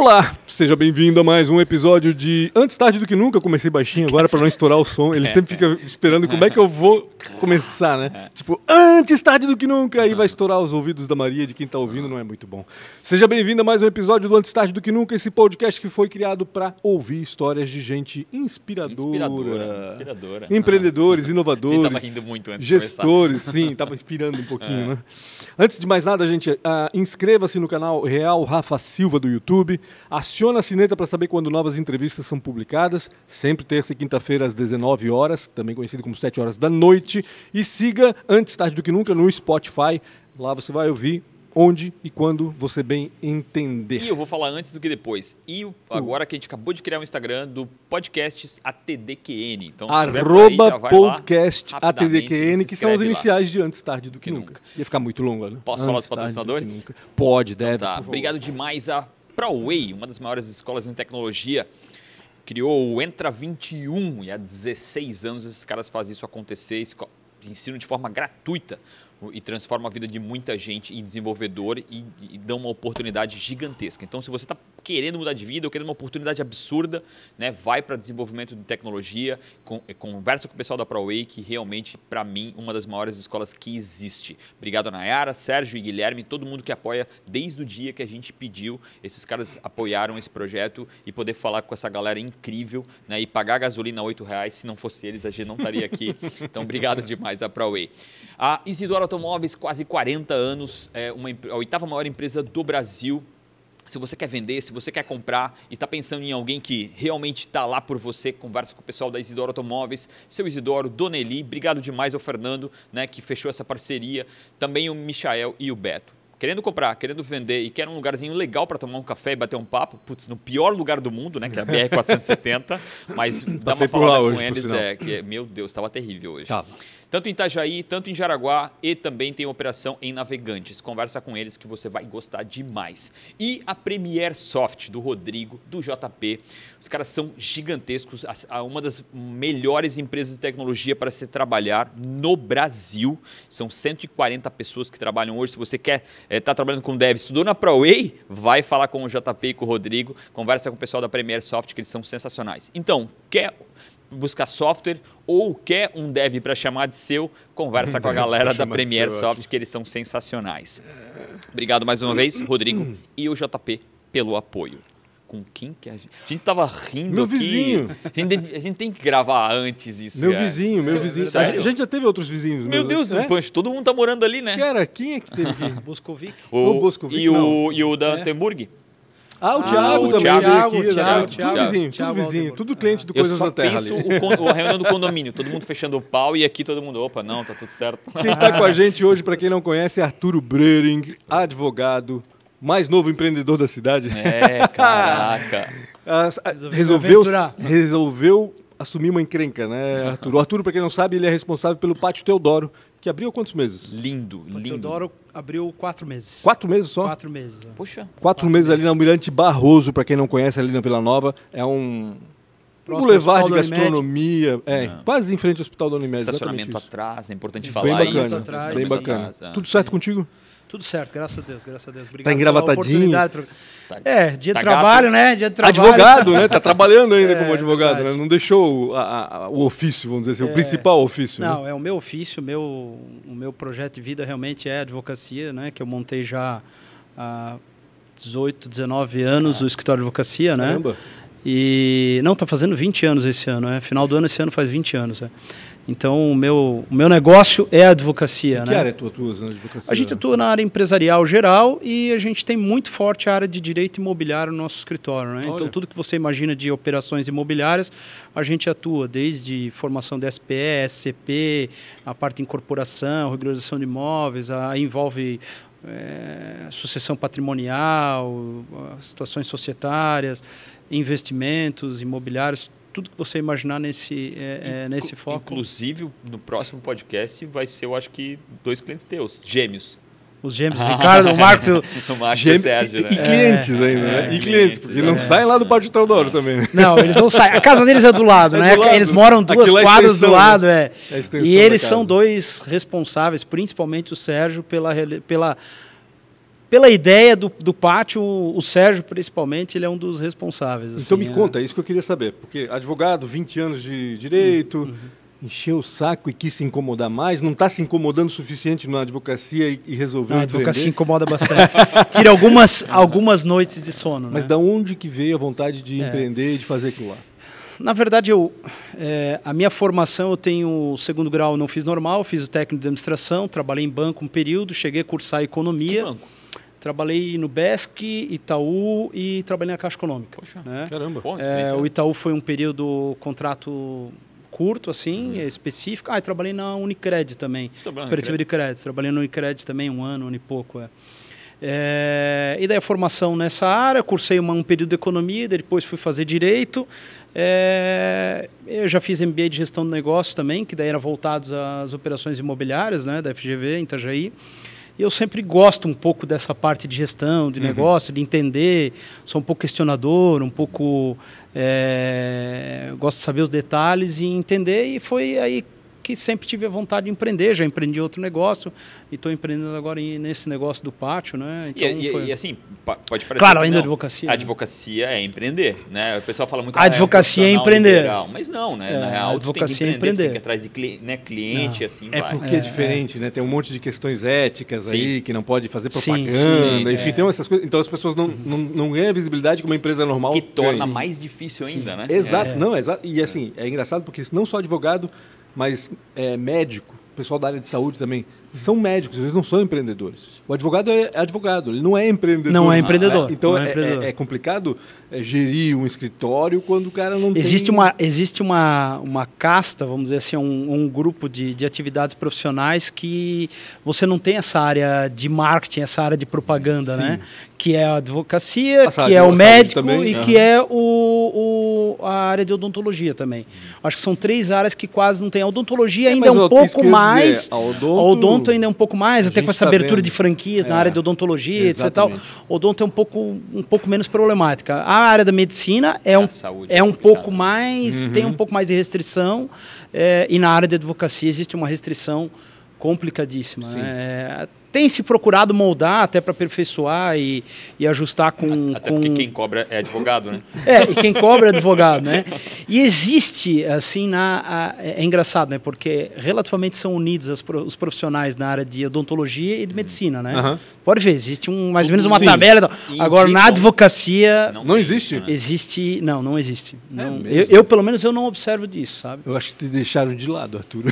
Olá, seja bem-vindo a mais um episódio de Antes Tarde do Que Nunca. Comecei baixinho agora para não estourar o som. Ele sempre fica esperando como é que eu vou começar, né? Tipo, antes tarde do que nunca. Aí vai estourar os ouvidos da Maria, de quem tá ouvindo, não é muito bom. Seja bem-vindo a mais um episódio do Antes Tarde do Que Nunca, esse podcast que foi criado para ouvir histórias de gente inspiradora. Inspiradora, inspiradora. Empreendedores, inovadores. Ele tava rindo muito antes de Gestores, sim, tava inspirando um pouquinho, né? Antes de mais nada, gente, ah, inscreva-se no canal Real Rafa Silva do YouTube. Aciona a sineta para saber quando novas entrevistas são publicadas, sempre terça e quinta-feira às 19 horas, também conhecido como 7 horas da noite. E siga Antes Tarde do Que Nunca no Spotify. Lá você vai ouvir onde e quando você bem entender. E eu vou falar antes do que depois. E o- agora que a gente acabou de criar um Instagram do Podcasts ATDQN. Então, aí, Arroba vai podcast lá, ATDQN, que são os inscreve lá. iniciais de Antes Tarde do Que, Que nunca. nunca. Ia ficar muito longo, né? Posso falar Antes dos Tarde do Que patrocinadores? Nunca. Pode, deve. Tá, por favor. obrigado demais a ProWay, uma das maiores escolas em tecnologia. Criou o Entra 21 e há 16 anos esses caras fazem isso acontecer, ensinam de forma gratuita e transforma a vida de muita gente em desenvolvedor e, e dão uma oportunidade gigantesca. Então, se você está querendo mudar de vida ou querendo uma oportunidade absurda, né, vai para desenvolvimento de tecnologia, con- conversa com o pessoal da ProWay, que realmente, para mim, uma das maiores escolas que existe. Obrigado a Nayara, Sérgio e Guilherme, todo mundo que apoia desde o dia que a gente pediu. Esses caras apoiaram esse projeto e poder falar com essa galera incrível né, e pagar a gasolina 8 reais. Se não fosse eles, a gente não estaria aqui. Então, obrigado demais a ProWay. A Isidoro Automóveis, quase 40 anos, é uma, a oitava maior empresa do Brasil. Se você quer vender, se você quer comprar e está pensando em alguém que realmente está lá por você, conversa com o pessoal da Isidoro Automóveis, seu Isidoro, Dona Eli, obrigado demais ao Fernando, né, que fechou essa parceria, também o Michael e o Beto. Querendo comprar, querendo vender e quer um lugarzinho legal para tomar um café e bater um papo, putz, no pior lugar do mundo, né, que é a BR-470, mas dá uma falada hoje, com por eles, é, que, meu Deus, estava terrível hoje. Tava. Tanto em Itajaí, tanto em Jaraguá e também tem operação em Navegantes. Conversa com eles que você vai gostar demais. E a Premier Soft, do Rodrigo, do JP. Os caras são gigantescos, uma das melhores empresas de tecnologia para se trabalhar no Brasil. São 140 pessoas que trabalham hoje. Se você quer estar trabalhando com dev, estudou na ProWay, vai falar com o JP e com o Rodrigo. Conversa com o pessoal da Premier Soft, que eles são sensacionais. Então, quer buscar software ou quer um dev para chamar de seu, conversa com a galera da chamar de Premier seu, Soft, que eles são sensacionais. Obrigado mais uma vez, Rodrigo e o JP, pelo apoio. Com quem que a gente... A gente tava rindo Meu aqui. vizinho. A gente, deve- a gente tem que gravar antes isso. Meu cara. vizinho, meu vizinho. Sério? A gente já teve outros vizinhos. Meu Deus, é? Pancho, todo mundo tá morando ali, né? Era? Quem é que teve? Boscovic. O Boscovic, e, o, não. e o da É. Antemburg. Ah, o Ah, Thiago o também Thiago, aqui. Thiago, exato. Thiago, tudo vizinho, Thiago tudo vizinho. Tudo cliente do Eu Coisas só da Terra penso ali. o a reunião do condomínio, todo mundo fechando o pau e aqui todo mundo, opa, não, tá tudo certo. Quem está com a gente hoje, para quem não conhece, é Arturo Brering, advogado, mais novo empreendedor da cidade. É, caraca. Ah, ah, Resolveu resolveu, assumir uma encrenca, né, Arthur? O Arthur, para quem não sabe, ele é responsável pelo Pátio Teodoro, que abriu quantos meses? Lindo, O lindo. Teodoro abriu quatro meses. Quatro meses só? Quatro meses. é. Poxa. Quatro meses ali na Almirante Barroso, para quem não conhece, ali na Vila Nova. É um, um Próximo boulevard de gastronomia. É, quase em frente ao Hospital da Unimed. Estacionamento isso. atrás, é importante Bem falar Bem isso. bacana, atrás, bem bacana. Atrás, é. Tudo certo contigo? Tudo certo, graças a Deus, graças a Deus. Obrigado Tá pela engravatadinho. Tá- É, dia tá de trabalho, gato. né? Dia de trabalho. Advogado, né? Tá trabalhando ainda É, como advogado, verdade. né? Não deixou o, a- a- o ofício, vamos dizer assim, o É. principal ofício. né? Não, é o meu ofício, meu, o meu projeto de vida realmente é a advocacia, né? Que eu montei já há 18, 19 anos o escritório de advocacia, né? Caramba. E não, tá fazendo 20 anos esse ano, é. Final do ano esse ano faz 20 anos, é. Então, o meu, o meu negócio é a advocacia, Em que né? área tu atuas na advocacia? A gente atua na área empresarial geral e a gente tem muito forte a área de direito imobiliário no nosso escritório. Né? Então, tudo que você imagina de operações imobiliárias, a gente atua, desde formação de SPE, SCP, a parte de incorporação, regularização de imóveis, a, envolve eh, sucessão patrimonial, situações societárias, investimentos imobiliários, tudo que você imaginar nesse, eh, eh, nesse foco. Inclusive, no próximo podcast vai ser, eu acho que, dois clientes teus, gêmeos. Os gêmeos, o Ricardo, o Marcos, o- Marcos e Sérgio, e, né? e clientes ainda, É, né? E clientes, clientes, porque não é. saem lá do Pátio Teodoro também, né? Não, eles não saem. A casa deles é do lado, É né? do lado. Eles moram duas Aquilo é quadras extensão, do lado, né? é. É E eles são dois responsáveis, principalmente o Sérgio, pela, pela pela ideia do, do pátio, o Sérgio, principalmente, ele é um dos responsáveis. Então assim, me é. conta, é isso que eu queria saber. Porque advogado, 20 anos de direito, Uhum. encheu o saco e quis se incomodar mais, não está se incomodando o suficiente na advocacia e, e resolveu Não, a empreender. advocacia incomoda bastante. Tira algumas, algumas noites de sono. Mas né? da onde que veio a vontade de É. empreender e de fazer aquilo lá? Na verdade, eu, é, a minha formação, eu tenho o segundo grau, não fiz normal, fiz o técnico de administração, trabalhei em banco um período, cheguei a cursar economia, Que banco? Trabalhei no BESC, Itaú e trabalhei na Caixa Econômica. Poxa. né? Caramba. Bom, É, o Itaú foi um período contrato curto, assim, Uhum. específico. Ah, trabalhei na Unicred também. Cooperativa de crédito. Trabalhei na Unicred também um ano, um ano e pouco. É. É, e daí a formação nessa área, cursei uma- um período de economia, daí depois fui fazer direito. É, eu já fiz MBA de gestão de negócios também, que daí era voltados às operações imobiliárias, né, da FGV em Itajaí. E eu sempre gosto um pouco dessa parte de gestão, de negócio, de entender. Sou um pouco questionador, um pouco. é, gosto de saber os detalhes e entender. E foi aí que sempre tive a vontade de empreender. Já empreendi outro negócio e estou empreendendo agora em- nesse negócio do pátio, né? E, Então, e- foi- e assim, pode parecer. Claro, ainda não. advocacia, A né? advocacia é empreender, né? O pessoal fala muito A "Ah, advocacia é profissional empreender." liberal", Mas não, né? É, Na a real, tu tem que advocacia é empreender, tem empreender. que ir atrás de cli- né, cliente, Não, assim É vai. porque é, É, diferente, né? Tem um monte de questões éticas Sim. aí que não pode fazer Sim, propaganda, sim, enfim, é. tem essas coisas. Então as pessoas não, não, não ganham a visibilidade que uma empresa normal Que torna ganha. mais difícil ainda, né? Exato, É. não, exato. E assim, é engraçado porque não só advogado, mas é, médico, pessoal da área de saúde também, são médicos, eles não são empreendedores. O advogado é advogado, ele não é empreendedor. Não é empreendedor, né? Então não é é, empreendedor. é- é complicado é, gerir um escritório quando o cara não Existe tem... uma, existe uma, uma casta, vamos dizer assim, um, um grupo de, de atividades profissionais que você não tem essa área de marketing, essa área de propaganda, Sim. né? Que é a advocacia, que é o médico também, e aham. que é o, o- a área de odontologia também. Acho que são três áreas que quase não tem. A odontologia É, ainda é um isso pouco mais. dizer, a A odonto- odonto ainda é um pouco mais, até com essa tá abertura vendo. de franquias na É. área de odontologia, etc. tal. Odonto é um pouco, um pouco menos problemática. A área da medicina é um, saúde é é um complicado, pouco mais, tem Uhum. um pouco mais de restrição. é, e na área de advocacia existe uma restrição complicadíssima. Sim. né? É, tem se procurado moldar até para aperfeiçoar e, e ajustar com. Até com... porque quem cobra é advogado, né? É, e quem cobra é advogado, né? E existe, assim, na, a- é é engraçado, né? Porque relativamente são unidos as os profissionais na área de odontologia e de medicina, né? Aham. Pode ver, existe um, mais ou menos uma Sim. tabela. Agora, na advocacia, Não tem existe? né? existe... Não, não existe. Não, mesmo? eu, eu, pelo menos, eu não observo disso, sabe? Eu acho que te deixaram de lado, Arthur.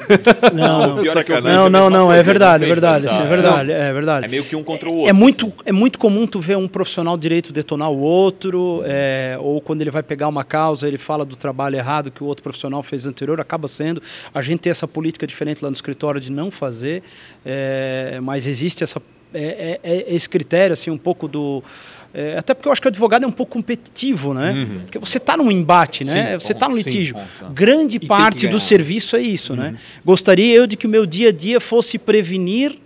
Não, O pior é que eu vejo não, não, não, é verdade, é verdade, é verdade, é verdade. É meio que um contra o outro. É muito, assim. é muito comum tu ver um profissional de direito detonar o outro, é, ou quando ele vai pegar uma causa, ele fala do trabalho errado que o outro profissional fez anterior, acaba sendo. A gente tem essa política diferente lá no escritório de não fazer, é, mas existe essa, é, é- é esse critério, assim, um pouco do. é, até porque eu acho que o advogado é um pouco competitivo, né? Porque você está num embate, né? Sim, você está no sim, litígio. ponto. Grande que parte do serviço é isso, né? Gostaria eu de que o meu dia a dia fosse prevenir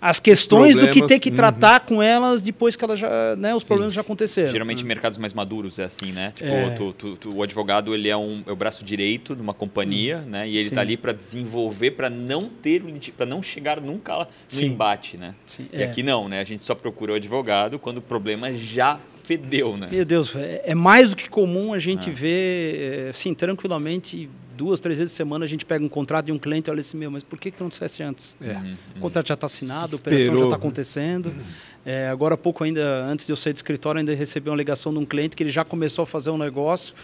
as questões do que ter que uhum. tratar com elas depois que elas já, né, os problemas já aconteceram. Geralmente em mercados mais maduros é assim, né? Tipo, É. tu- tu- tu- o advogado ele é, um, é o braço direito de uma companhia, né? E ele Sim. tá ali para desenvolver, para não ter, para não chegar nunca no Sim. embate, né? Sim, E é. aqui não, né? A gente só procura o advogado quando o problema já fedeu, né? Meu Deus, é, é mais do que comum a gente Ah. ver, é, assim, tranquilamente, duas, três vezes por semana a gente pega um contrato de um cliente e olha assim, meu, mas por que, que tu não dissesse antes? É. O contrato já está assinado, a operação já está acontecendo. É, agora há pouco ainda, antes de eu sair do escritório, ainda recebi uma ligação de um cliente que ele já começou a fazer um negócio.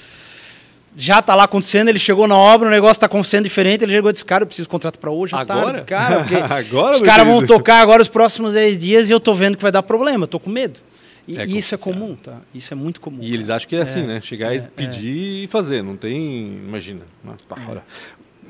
Já está lá acontecendo, ele chegou na obra, o negócio está acontecendo diferente, ele chegou e disse, cara, eu preciso de contrato para hoje, à Agora? tarde, cara, Agora, os caras vão tocar agora os próximos 10 dias e eu tô vendo que vai dar problema, tô com medo. E, É e isso é comum, tá? Isso é muito comum. E eles acham que é assim, É, né? Chegar é, e pedir e fazer, não tem. Imagina. Pá, olha.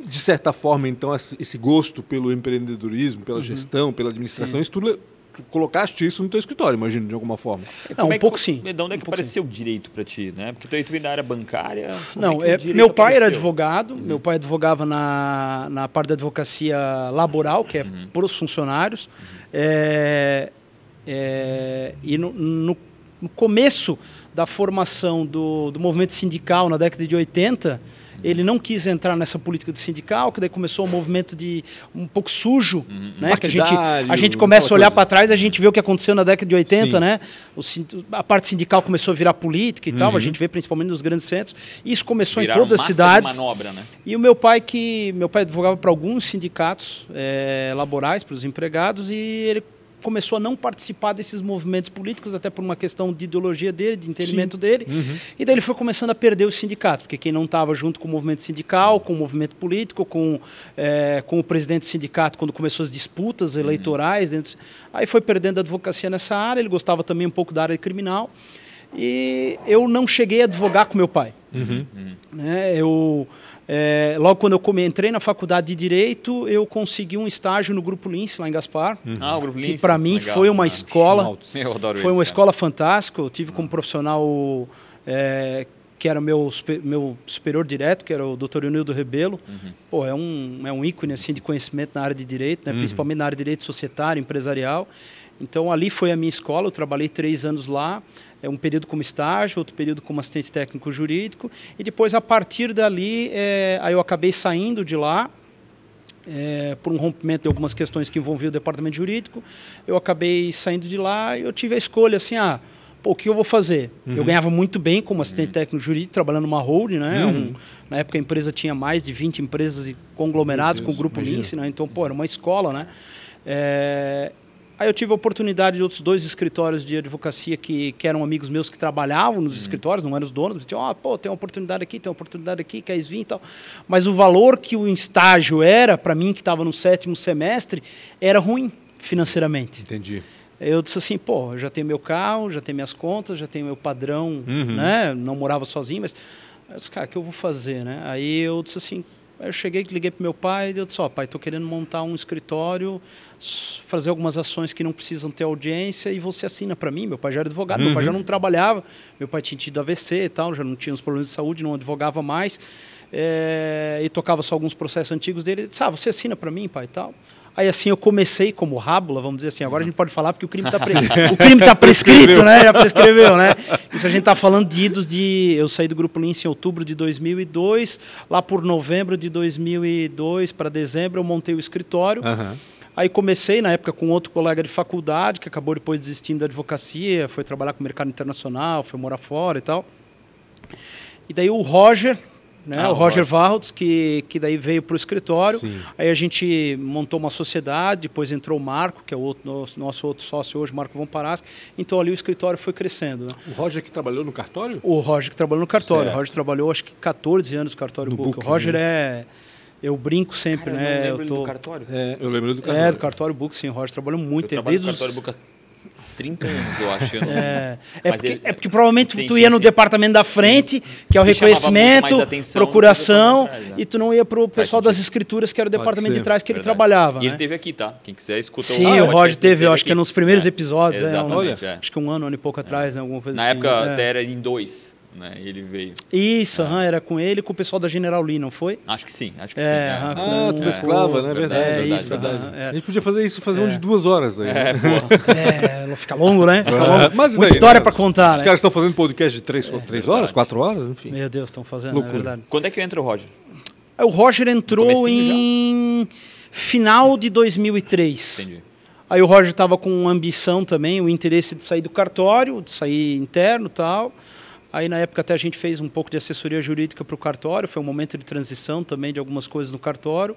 De certa forma, então, esse gosto pelo empreendedorismo, pela gestão, pela administração, Uhum. Sim. isso tudo, tu colocaste isso no teu escritório, imagino, de alguma forma. Não, Como um é que- pouco sim. De onde é Um que pouco apareceu o direito para ti, né? Porque tu, tu vem da área bancária. Não, é, direito meu pai era apareceu? advogado, meu pai advogava na, na parte da advocacia laboral, que é Uhum. para os funcionários. É, é, e no, no- no começo da formação do, do movimento sindical, na década de 80, Ele não quis entrar nessa política do sindical, que daí começou um movimento de um pouco sujo, né? Que a gente, a gente começa a olhar para trás, a gente vê o que aconteceu na década de 80, Sim. né? O, a parte sindical começou a virar política e tal, a uhum. gente vê principalmente nos grandes centros. Isso começou Viraram em todas as cidades. Manobra, né? E o meu pai que meu pai advogava para alguns sindicatos é, laborais para os empregados e ele começou a não participar desses movimentos políticos, até por uma questão de ideologia dele, de entendimento Sim. dele. Uhum. E daí ele foi começando a perder os sindicatos, porque quem não estava junto com o movimento sindical, com o movimento político, com, é, com o presidente do sindicato, quando começou as disputas uhum. eleitorais, uhum. dentro, aí foi perdendo a advocacia nessa área. Ele gostava também um pouco da área criminal. E eu não cheguei a advogar com meu pai. Uhum. Né? Eu é, logo quando eu entrei na faculdade de Direito, eu consegui um estágio no Grupo Lince, lá em Gaspar. Uhum. Ah, o Grupo Lince. Que para mim Legal. foi uma ah, escola. Eu adoro foi uma escola fantástica. Eu tive como profissional é, que era meu, meu superior direto, que era o Dr. Unildo Rebelo. Uhum. Pô, é um, é um ícone assim, de conhecimento na área de direito, né? uhum. principalmente na área de direito societário, empresarial. Então ali foi a minha escola, eu trabalhei três anos lá é um período como estágio, outro período como assistente técnico jurídico, e depois, a partir dali, é, aí eu acabei saindo de lá, é, por um rompimento de algumas questões que envolviam o departamento jurídico, eu acabei saindo de lá e eu tive a escolha assim, ah, pô, o que eu vou fazer? Uhum. Eu ganhava muito bem como assistente uhum. técnico jurídico, trabalhando numa holding, né? Uhum. Um, na época a empresa tinha mais de 20 empresas e conglomerados Deus, com o grupo Lince, né? Então, pô, era uma escola, né? É, Aí eu tive a oportunidade de outros dois escritórios de advocacia que, que eram amigos meus que trabalhavam nos uhum. escritórios, não eram os donos, mas diziam, oh, pô, tem uma oportunidade aqui, tem uma oportunidade aqui, quer vir e tal. Mas o valor que o estágio era, para mim que estava no sétimo semestre, era ruim financeiramente. Entendi. Eu disse assim, pô, eu já tenho meu carro, já tenho minhas contas, já tenho meu padrão, uhum. né? Não morava sozinho, mas, eu disse, cara, o que eu vou fazer, né? Aí eu disse assim, Aí eu cheguei, liguei para meu pai e eu disse, ó, oh, pai, estou querendo montar um escritório, fazer algumas ações que não precisam ter audiência e você assina para mim. Meu pai já era advogado, uhum. meu pai já uhum. não trabalhava, meu pai tinha tido AVC e tal, já não tinha os problemas de saúde, não advogava mais, é, e tocava só alguns processos antigos dele. Ele disse, ah, você assina para mim, pai, e tal. Aí assim eu comecei como rábula, vamos dizer assim. Agora a gente pode falar porque o crime está pre... o crime tá prescrito, né? Já prescreveu, né? Isso a gente está falando de idos de eu saí do grupo Lince em outubro de 2002, lá por novembro de 2002 para dezembro eu montei o escritório. Uhum. Aí comecei na época com outro colega de faculdade que acabou depois desistindo da advocacia, foi trabalhar com o mercado internacional, foi morar fora e tal. E daí o Roger, né? Ah, o Roger Varros, que, que daí veio para o escritório. Sim. Aí a gente montou uma sociedade, depois entrou o Marco, que é o outro, nosso, nosso outro sócio hoje, Marco Von Paraschi. Então ali o escritório foi crescendo. Né? O Roger que trabalhou no cartório? O Roger que trabalhou no cartório. Certo. O Roger trabalhou acho que 14 anos no cartório no Book. Book. O Roger né? é eu brinco sempre, Cara, né? Eu, eu tô... do cartório. É, eu lembro do cartório. É, do cartório Book, sim. O Roger trabalhou muito. Eu trabalho no cartório Book 30 anos, eu acho. Eu não... é, é, porque, ele... é, porque, provavelmente sim, tu sim, ia no sim. departamento da frente, que é o reconhecimento, procuração, trás, né? e tu não ia para o pessoal das escrituras, que era o departamento de trás que Verdade. ele trabalhava. E né? ele teve aqui, tá? Quem quiser escutar Sim, o, o Roger teve, eu acho que é nos primeiros é. episódios. É, Exatamente, é, acho que um ano, um ano e pouco atrás, né, alguma coisa Na assim. época até era em dois né? Ele veio. Isso, é. era com ele com o pessoal da General Lee, não foi? Acho que sim, acho que é, sim. É. Ah, tu mesclava, né? Verdade, é, verdade, isso, verdade. A gente podia fazer isso, fazer um de duas horas aí. É, né? é fica longo, né? Fica longo. Mas Muita daí, história né? para contar. Os né? caras estão fazendo podcast de três, três horas, quatro horas, enfim. Meu Deus, estão fazendo, Loucura. é verdade. Quando é que entra o Roger? O Roger entrou em já? final de 2003. Entendi. Aí o Roger estava com ambição também, o interesse de sair do cartório, de sair interno tal. Aí, na época, até a gente fez um pouco de assessoria jurídica para o cartório, foi um momento de transição também de algumas coisas no cartório.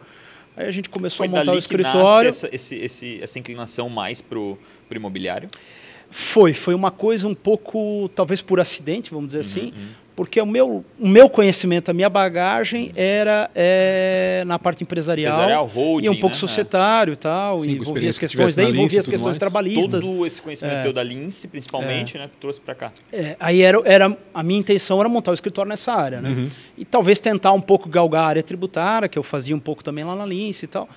Aí a gente começou foi a montar o escritório. Essa, esse, esse, essa inclinação mais para o imobiliário? Foi, foi uma coisa um pouco, talvez por acidente, vamos dizer uhum, assim, uhum porque o meu, o meu conhecimento, a minha bagagem era é, na parte empresarial, empresarial holding, e um pouco né? societário e tal, Sim, envolvia as questões, daí envolvia as questões mais. trabalhistas. Todo esse conhecimento é, teu da Lince, principalmente, é, né, trouxe para cá. É, aí era, era, a minha intenção era montar o escritório nessa área, né? Uhum. E talvez tentar um pouco galgar a área tributária, que eu fazia um pouco também lá na Lince e tal.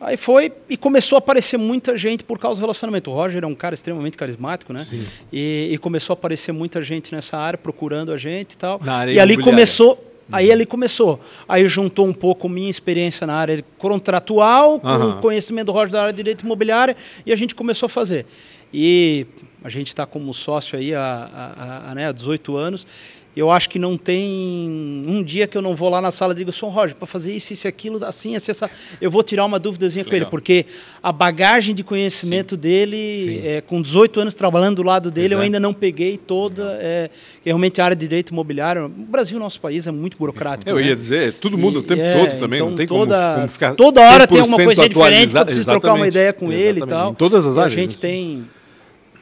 Aí foi e começou a aparecer muita gente por causa do relacionamento. O Roger é um cara extremamente carismático, né? Sim. E, e começou a aparecer muita gente nessa área procurando a gente e tal. Na área e ali começou Aí ele começou. Aí juntou um pouco minha experiência na área contratual, com uhum. o conhecimento do Roger da área de direito imobiliário, e a gente começou a fazer. E a gente está como sócio aí há, há, há, né, há 18 anos. Eu acho que não tem um dia que eu não vou lá na sala e digo, São Roger, para fazer isso, isso, aquilo, assim, assim, essa... eu vou tirar uma dúvidazinha com ele, porque a bagagem de conhecimento Sim. dele, Sim. É, com 18 anos trabalhando do lado dele, Exato. eu ainda não peguei toda, é, realmente a área de direito imobiliário. O Brasil, nosso país, é muito burocrático. Eu né? ia dizer, todo mundo o tempo é, todo também, então, não tem toda, como, como ficar Toda hora tem alguma coisa diferente, eu preciso trocar uma ideia com Exatamente. ele e tal. Em todas as e áreas. A gente assim. tem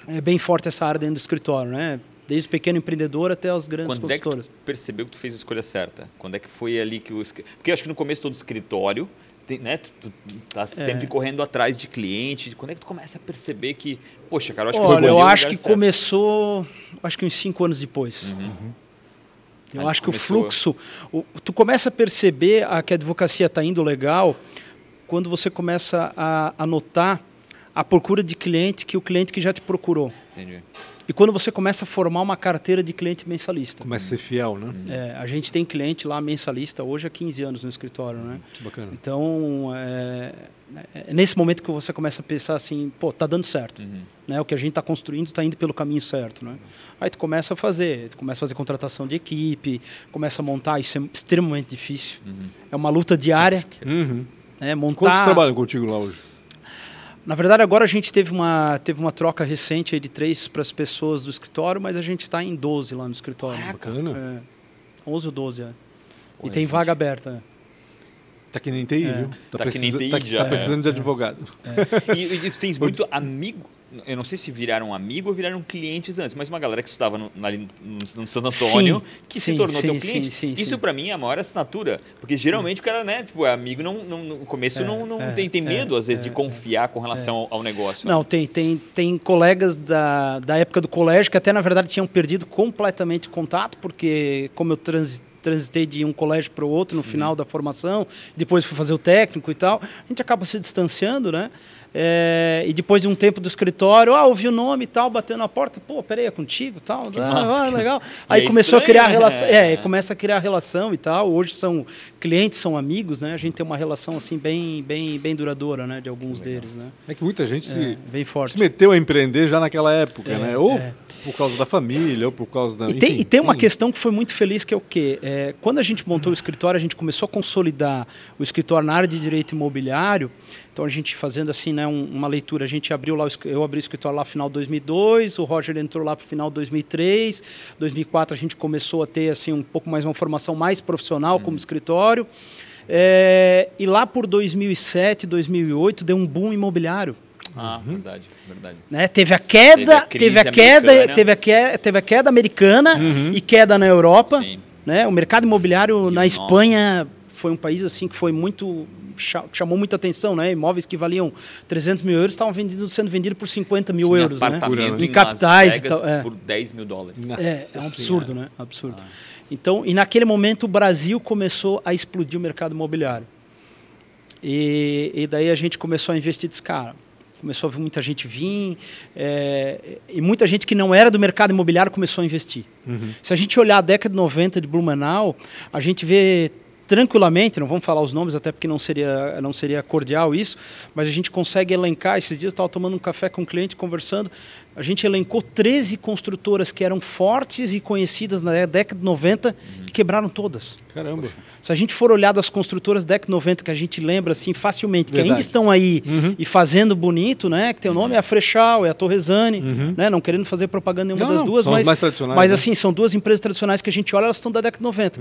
é bem forte essa área dentro do escritório, né? Desde o pequeno empreendedor até os grandes Quando é que percebeu que tu fez a escolha certa? Quando é que foi ali que o... Porque eu acho que no começo todo escritório, tem, né, tu, tu tá sempre correndo atrás de cliente. Quando é que tu começa a perceber que, poxa, cara, eu acho que Olha, eu o acho que certo. começou, acho que uns cinco anos depois. Eu Ali acho que o começou. fluxo, o- tu começa a perceber a, que a advocacia está indo legal quando você começa a, a notar a procura de cliente que o cliente que já te procurou. Entendi. E quando você começa a formar uma carteira de cliente mensalista. Começa a ser fiel, né? É, a gente tem cliente lá mensalista hoje há 15 anos no escritório, né? Que bacana. Então, é, é nesse momento que você começa a pensar assim, pô, tá dando certo. Uhum. Né? O que a gente está construindo está indo pelo caminho certo. Né? Aí tu começa a fazer, tu começa a fazer contratação de equipe, começa a montar, isso é extremamente difícil. É uma luta diária. Uhum. Né? Quantos Montar. trabalham contigo lá hoje? Na verdade, agora a gente teve uma, teve uma troca recente aí de três para as pessoas do escritório, mas a gente está em 12 lá no escritório. Bacana. É, 11 ou 12, é. E tem gente. vaga aberta. é. Tá que nem TI, viu? Tá que nem precisa- TI tá, já, tá é. precisando de advogado. E, e tu tens muito amigo. Eu não sei se viraram amigo ou viraram clientes antes, mas uma galera que estudava no, ali no, no Santo Antônio Sim, que sim, se tornou sim, teu cliente. Isso pra mim é a maior assinatura. Porque geralmente o cara, né, tipo, é amigo, não, não, no começo não, não é, tem, tem é, medo, às vezes, de é, confiar com relação ao, ao negócio. né? Não, tem, tem, tem colegas da, da época do colégio que até, na verdade, tinham perdido completamente o contato, porque como eu transi- transitei de um colégio para o outro no final da formação, depois fui fazer o técnico e tal, a gente acaba se distanciando, né? É, e depois de um tempo do escritório, ah, ouvi o nome e tal, batendo na porta, pô, peraí, é contigo e tal, ah, ah, legal. Aí é começou a estranho, criar né? relação, é, É. começa a criar relação e tal. Hoje são clientes, são amigos, né? A gente tem uma relação assim bem, bem, bem duradoura, né, de alguns deles, né? É que muita gente É, se, bem forte. se meteu a empreender já naquela época, É, né? Ou é. por causa da família, ou por causa da. E tem, enfim, e tem uma questão que foi muito feliz, que é o quê? É, quando a gente montou o escritório, a gente começou a consolidar o escritório na área de direito imobiliário. Então, a gente fazendo assim, né, um- uma leitura, a gente abriu lá, eu abri o escritório lá no final de 2002, o Roger entrou lá para o final de 2003, 2004 a gente começou a ter assim um pouco mais uma formação mais profissional como escritório. É, e lá por 2007, 2008 deu um boom imobiliário. Ah, verdade, verdade. né? Teve a queda, Teve a teve a, queda, americana. teve a queda, teve a queda americana e queda na Europa, Sim. né? O mercado imobiliário E na o Espanha foi um país assim que foi muito cha- chamou muita atenção, né? Imóveis que valiam 300 mil euros estavam vendidos, sendo vendidos por 50 mil Tinha euros, né? Em Las capitais e Vegas tal. É. por 10 mil dólares. Nossa É, é um absurdo, né? Absurdo. Então, e naquele momento o Brasil começou a explodir o mercado imobiliário. E, e daí a gente começou a investir desse cara. Começou a ver muita gente vir, é, e muita gente que não era do mercado imobiliário começou a investir. Se a gente olhar a década de 90 de Blumenau, a gente vê tranquilamente, não vamos falar os nomes até porque não seria, não seria cordial isso, mas a gente consegue elencar. Esses dias eu estava tomando um café com um cliente, conversando, a gente elencou 13 construtoras que eram fortes e conhecidas na década de 90 que quebraram todas. Caramba. Se a gente for olhar das construtoras da década de 90, que a gente lembra assim facilmente, que Verdade. ainda estão aí e fazendo bonito, né? Que tem o nome é a Frechal, é a Torresani, né? Não querendo fazer propaganda nenhuma Não, das não, duas, mas mais tradicionais, mas né? assim, são duas empresas tradicionais que a gente olha, elas estão da década de 90.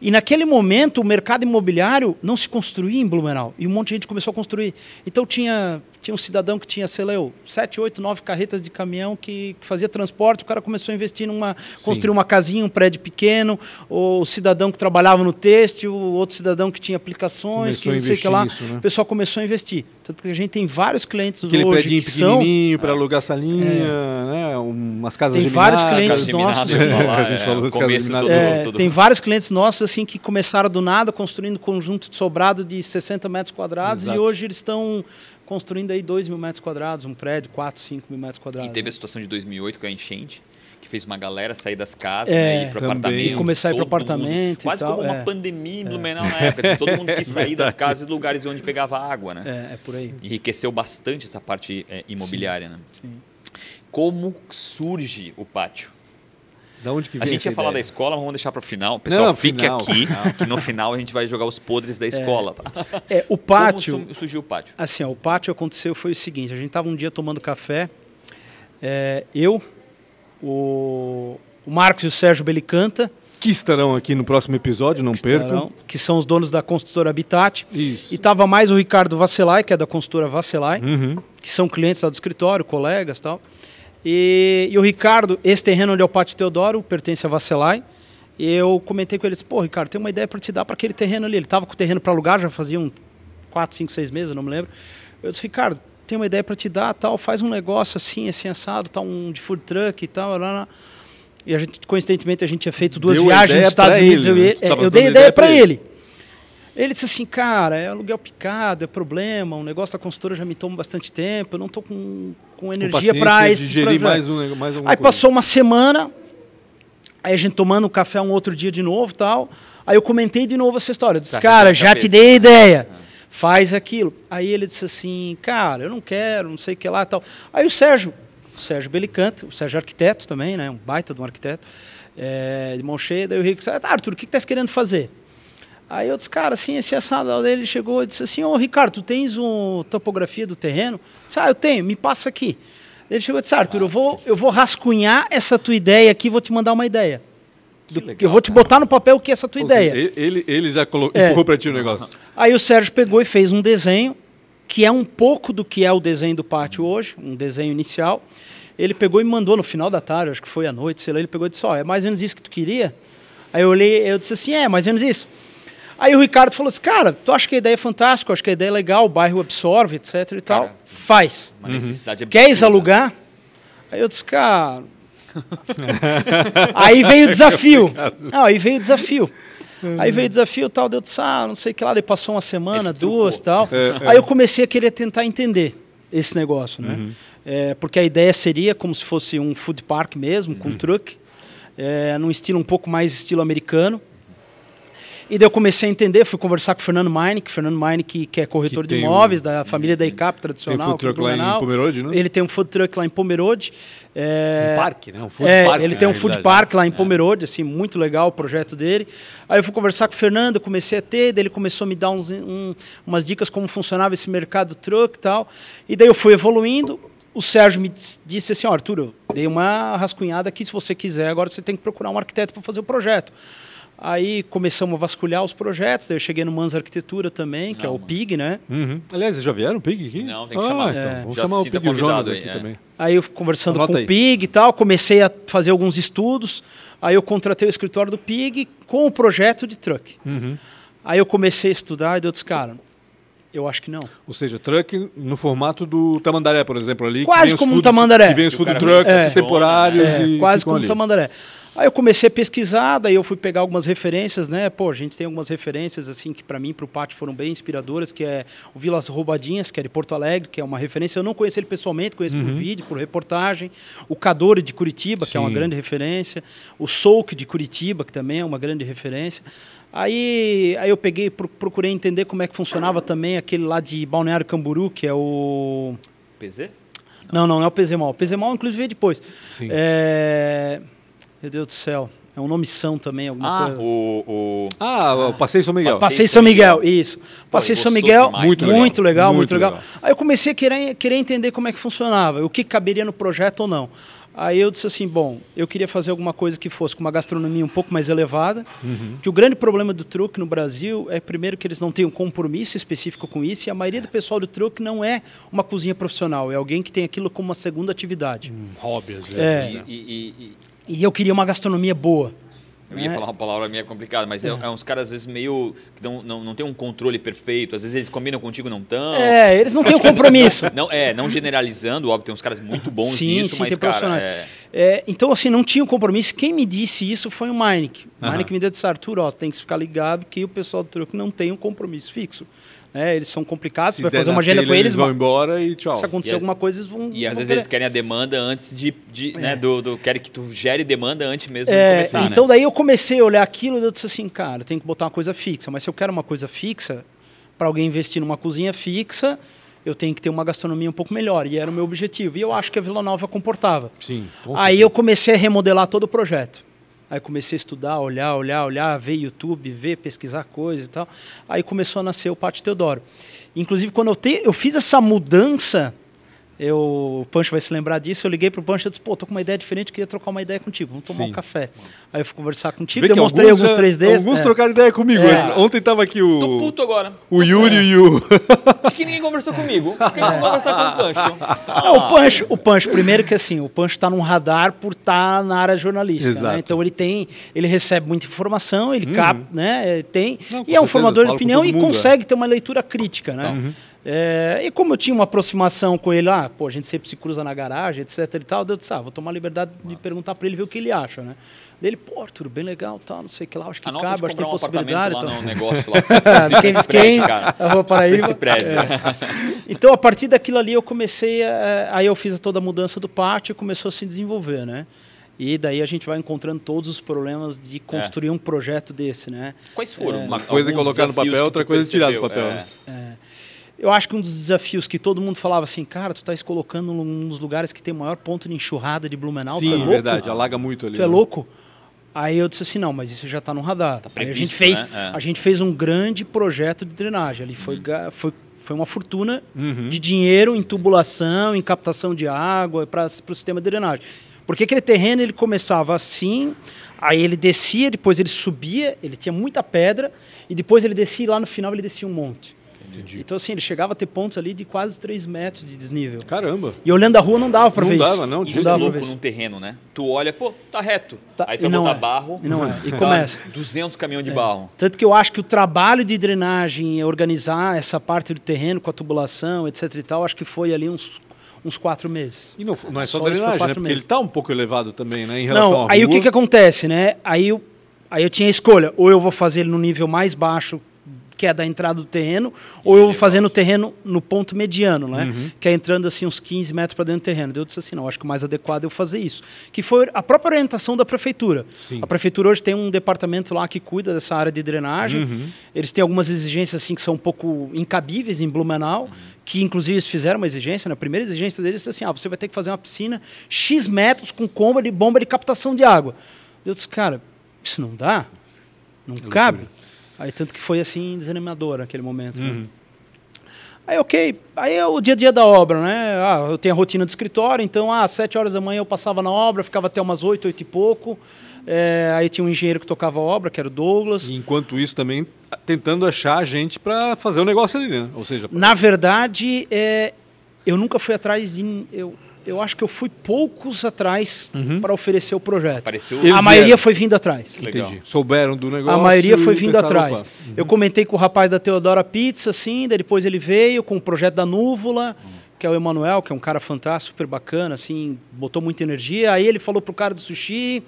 E naquele momento o mercado imobiliário não se construía em Blumenau e um monte de gente começou a construir. Então tinha tinha um cidadão que tinha, sei lá, eu, sete, oito, nove carretas de caminhão que, que fazia transporte, o cara começou a investir numa construir uma casinha, um prédio pequeno, ou o cidadão que trabalhava no têxtil, outro cidadão que tinha aplicações, Começou que a não sei o que investir lá. nisso, né? O pessoal começou a investir. Tanto que a gente tem vários clientes Aquele hoje que são pequenininho para alugar salinha, né? Umas casas Tem vários clientes nossos. Gente é, o É, tem vários clientes nossos assim que começaram do nada construindo conjunto de sobrado de 60 metros quadrados Exato. e hoje eles estão construindo aí 2 mil metros quadrados, um prédio, 4, 5 mil metros E quadrados. teve a situação de 2008 com a enchente, que fez uma galera sair das casas É, né, ir para apartamento. E começar a ir mundo. apartamento e Quase tal, como uma é. pandemia em Blumenau na época. Todo mundo quis sair das casas e lugares onde pegava água, né? É, é por aí. Enriqueceu bastante essa parte é, imobiliária, né? Sim. Como surge o pátio? Da onde que A vem gente essa ia falar da ideia? escola, mas vamos deixar para o final. Pessoal, Não, fique final, aqui, final. que no final a gente vai jogar os podres da escola. Tá? É, o pátio. Como su- surgiu o pátio? Assim, ó, o pátio aconteceu foi o seguinte: a gente estava um dia tomando café, é, eu, o, o Marcos e o Sérgio Belicanta, Que estarão aqui no próximo episódio, não percam. estarão, que são os donos da construtora Habitat, Isso. e estava mais o Ricardo Vasselay, que é da construtora Vasselay, Uhum. que são clientes lá do escritório, colegas e tal. E, e o Ricardo, esse terreno onde é o Pátio Teodoro, pertence a Vasselay. E eu comentei com eles, pô, Ricardo, tem uma ideia para te dar para aquele terreno ali. Ele estava com o terreno para alugar, já fazia um 4, 5, 6 meses, eu não me lembro. Eu disse, Ricardo, tem uma ideia para te dar, tal, faz um negócio assim, assim, assado, tal, um de food truck e tal, lá, lá. E a gente, coincidentemente, a gente tinha feito duas Deu viagens nos Estados Unidos, ele, eu, né? É, eu dando dei a ideia ideia para ele. ele. Ele disse assim, cara, é aluguel picado, é problema, o negócio da consultora já me toma bastante tempo, eu não tô com, com energia para esse tipo gerir de projeto." mais, um, mais Aí coisa. passou uma semana, aí a gente tomando um café um outro dia de novo tal. Aí eu comentei de novo essa história. Eu disse, Tá cara, já te dei a ideia. Faz aquilo. Aí ele disse assim, cara, eu não quero, não sei o que lá tal. Aí o Sérgio, o Sérgio Belicante, o Sérgio é arquiteto também, né? Um baita de um arquiteto, é, de mão cheia. Daí o Rico disse, ah, Arthur, o que, que tá querendo fazer? Aí eu disse, cara, assim, esse assado Daí ele chegou e disse assim, ô Ricardo, tu tens uma topografia do terreno? Eu disse, ah, eu tenho, me passa aqui. Ele chegou e disse, Arthur, eu vou, eu vou rascunhar essa tua ideia aqui, vou te mandar uma ideia. Do- legal, eu vou te botar no papel o que é essa tua Ou ideia. seja, ele, ele já colo... É. empurrou pra ti o negócio. Aí o Sérgio pegou e fez um desenho, que é um pouco do que é o desenho do pátio hoje, um desenho inicial. Ele pegou e mandou no final da tarde, acho que foi à noite, sei lá, ele pegou e disse, ó, é mais ou menos isso que tu queria? Aí eu olhei, eu disse assim, é, mais ou menos isso. Aí o Ricardo falou assim, cara, tu acha que a ideia é fantástica, acho que a ideia é legal, o bairro absorve, etc e tal. Cara, Faz. Uma necessidade absurda. Queres alugar? Aí eu disse, cara. aí veio o desafio. Não, aí veio o desafio. Aí veio o desafio tal, deu disse, ah, não sei o que lá, daí passou uma semana, Ele duas tal. Aí eu comecei a querer tentar entender esse negócio, né? É, porque a ideia seria como se fosse um food park mesmo, com truck, é, num estilo um pouco mais estilo americano. E daí eu comecei a entender, fui conversar com o Fernando Meinek, Fernando Meinek, que é corretor Que de tem imóveis, um- da família da ICAP tradicional. food truck lá em. Pomerode, né? Ele tem um food truck lá em Pomerode. É, Um parque, né? Um food é, park, ele tem um na food park lá em Pomerode, assim, muito legal o projeto dele. Aí eu fui conversar com o Fernando, comecei a ter, daí ele começou a me dar uns, um- umas dicas como funcionava esse mercado truck e tal. E daí eu fui evoluindo. O Sérgio me dis- disse assim, ó, Arthur, eu dei uma rascunhada aqui, se você quiser, agora você tem que procurar um arquiteto para fazer o projeto. Aí começamos a vasculhar os projetos, daí eu cheguei no Mans Arquitetura também, que é Não, o mano. PIG, né? Uhum. Aliás, já vieram o Pig aqui? Não, tem que ah, chamar. Então, É. vamos Já chamar o Pig e o Jonas convidado aqui aí, é. também. Aí eu conversando Anota com aí. o PIG e tal, comecei a fazer alguns estudos. Aí eu contratei o escritório do PIG com o projeto de truck. Uhum. Aí eu comecei a estudar e eu disse, cara, eu acho que não. Ou seja, truck no formato do Tamandaré, por exemplo, ali. Quase como um food- Tamandaré. Que vem os o food trucks estaciona, temporários É, e quase como ali. Tamandaré. Aí eu comecei a pesquisar, daí eu fui pegar algumas referências, né? Pô, a gente tem algumas referências assim que para mim, para o pátio foram bem inspiradoras, que é o Vilas Roubadinhas, que é de Porto Alegre, que é uma referência. Eu não conheci ele pessoalmente, conheço por vídeo, por reportagem. O Cadore de Curitiba, que é uma Sim. grande referência. O Souk de Curitiba, que também é uma grande referência. Aí, aí eu peguei, pro- procurei entender como é que funcionava também aquele lá de Balneário Camburu, que é o PZ? não, não, não é o PZMOL. O PZMOL, inclusive, veio depois. Sim. É... Meu Deus do céu. É um nome são também, alguma Ah, coisa. o, o... Ah, o Passeio São Miguel. Passeio Passei São Miguel, isso. Passei ele São Miguel, demais muito, também. muito legal, Muito muito legal. legal. Aí eu comecei a querer, querer entender como é que funcionava, o que caberia no projeto ou não. Aí eu disse assim, bom, eu queria fazer alguma coisa que fosse com uma gastronomia um pouco mais elevada, Uhum. que o grande problema do truque no Brasil é, primeiro, que eles não têm um compromisso específico com isso, e a maioria do pessoal do truque não é uma cozinha profissional, é alguém que tem aquilo como uma segunda atividade. Um hobby, às vezes. É. né? E, e- e- E eu queria uma gastronomia boa. eu ia né? falar uma palavra meio complicada, mas é. é uns caras às vezes meio que não, não, não tem um controle perfeito, às vezes eles combinam contigo não tão. É, eles não têm um compromisso. Não, é, não generalizando, óbvio, tem uns caras muito bons Sim, nisso, sim, mas tem cara, é, É, então, assim, não tinha um compromisso. Quem me disse isso foi o Meinek. O. Meinek me disse, Arthur, ó, tem que ficar ligado que o pessoal do truque não tem um compromisso fixo. Né? eles são complicados, Se vai fazer uma agenda com eles, vão mas embora e tchau. se acontecer E alguma coisa, eles vão... E às vão vezes querer. eles querem a demanda antes de. de né, do, do, querem que tu gere demanda antes mesmo É, de começar. né? então daí eu comecei a olhar aquilo e eu disse assim, cara, tem que botar uma coisa fixa. Mas se eu quero uma coisa fixa, para alguém investir numa cozinha fixa, eu tenho que ter uma gastronomia um pouco melhor. E era o meu objetivo. E eu acho que a Vila Nova comportava. Sim. Aí eu comecei a remodelar todo o projeto. Aí comecei a estudar, olhar, olhar, olhar, ver YouTube, ver, pesquisar coisas e tal. Aí começou a nascer o Pátio Teodoro. Inclusive, quando eu, te, eu fiz essa mudança eu, o Pancho vai se lembrar disso. Eu liguei pro Pancho e disse: pô, tô com uma ideia diferente, queria trocar uma ideia contigo. Vamos tomar Sim. um café. Aí eu fui conversar contigo, demonstrei alguns, alguns 3Ds. Alguns é. trocaram ideia comigo. É. Ontem tava aqui o. Tô puto agora. O Yuri e o. Por que ninguém conversou comigo? Por que ninguém conversar com o Pancho? Ah. Não, o Pancho, o Pancho, primeiro que assim, o Pancho tá num radar por estar tá na área jornalística. Né? Então ele tem, ele recebe muita informação, ele uhum. cap, né? Tem, Não, e é um formador de opinião e mundo, consegue é. ter uma leitura crítica, né? Uhum. É, e como eu tinha uma aproximação com ele, ah, pô, a gente sempre se cruza na garagem, etc e tal, eu disse, ah, vou tomar a liberdade de perguntar para ele ver o que ele acha, né? Dele, pô, Arthur, bem legal, tal, não sei o que lá, acho que cabe, acho que tem um possibilidade. Lá então. no negócio lá, é, quem, esse cara. Eu vou para esse prédio. É. Então, a partir daquilo ali, eu comecei, a, aí eu fiz toda a mudança do pátio e começou a se desenvolver, né? E daí a gente vai encontrando todos os problemas de construir é. um projeto desse, né? Quais foram? Uma coisa é colocar no papel, outra coisa é tirar do papel. É. é. Eu acho que um dos desafios que todo mundo falava assim, cara, tu estás colocando num dos lugares que tem o maior ponto de enxurrada de Blumenau. Sim, tu é verdade, alaga muito ali. Tu é né? louco? Aí eu disse assim, não, mas isso já está no radar. Tá previsto, a gente fez, né? é. a gente fez um grande projeto de drenagem. Ali foi, uhum. foi, foi uma fortuna uhum. de dinheiro em tubulação, em captação de água para o sistema de drenagem. Porque aquele terreno ele começava assim, aí ele descia, depois ele subia, ele tinha muita pedra, e depois ele descia e lá no final ele descia um monte. Entendi. Então, assim, ele chegava a ter pontos ali de quase 3 metros de desnível. Caramba. E olhando a rua não dava para ver dava, isso. Não, isso não é louco num terreno, né? Tu olha, pô, tá reto. Tá, Aí tu botar é. barro. E não é. E começa. 200 caminhões de é. barro. Tanto que eu acho que o trabalho de drenagem, organizar essa parte do terreno com a tubulação, etc e tal, acho que foi ali uns uns quatro meses. E não, não é só, só drenagem, né? Porque meses. ele está um pouco elevado também, né? Em relação não, aí o que, que acontece, né? Aí eu, aí eu tinha a escolha, ou eu vou fazer ele no nível mais baixo que é da entrada do terreno, ou eu vou fazer no terreno no ponto mediano, né? Uhum. Que é entrando assim uns 15 metros para dentro do terreno. Eu disse assim, não, acho que o mais adequado é eu fazer isso. Que foi a própria orientação da prefeitura. Sim. A prefeitura hoje tem um departamento lá que cuida dessa área de drenagem. Uhum. Eles têm algumas exigências assim que são um pouco incabíveis em Blumenau, uhum. que inclusive eles fizeram uma exigência, né? a primeira exigência deles é assim, ah, você vai ter que fazer uma piscina X metros com bomba de bomba de captação de água. Eu disse, cara, isso não dá? Não cabe. Aí tanto que foi assim desanimador naquele momento. Né? Uhum. Né? Aí, ok. Aí é o dia a dia da obra, né? Ah, eu tenho a rotina do escritório, então, ah, às sete horas da manhã eu passava na obra, ficava até umas oito, oito e pouco. É, aí tinha um engenheiro que tocava a obra, que era o Douglas. E enquanto isso também tentando achar gente para fazer o negócio ali, né? Ou seja, pra... na verdade, é, eu nunca fui atrás de eu eu acho que eu fui poucos atrás uhum. para oferecer o projeto. Apareceu... A maioria foi vindo atrás. Legal. Entendi. Souberam do negócio. A maioria foi vindo atrás. Uhum. Eu comentei com o rapaz da Teodora Pizza, assim, daí depois ele veio com o projeto da Núvula, uhum. que é o Emanuel, que é um cara fantástico, super bacana, assim, botou muita energia. Aí ele falou pro cara do sushi,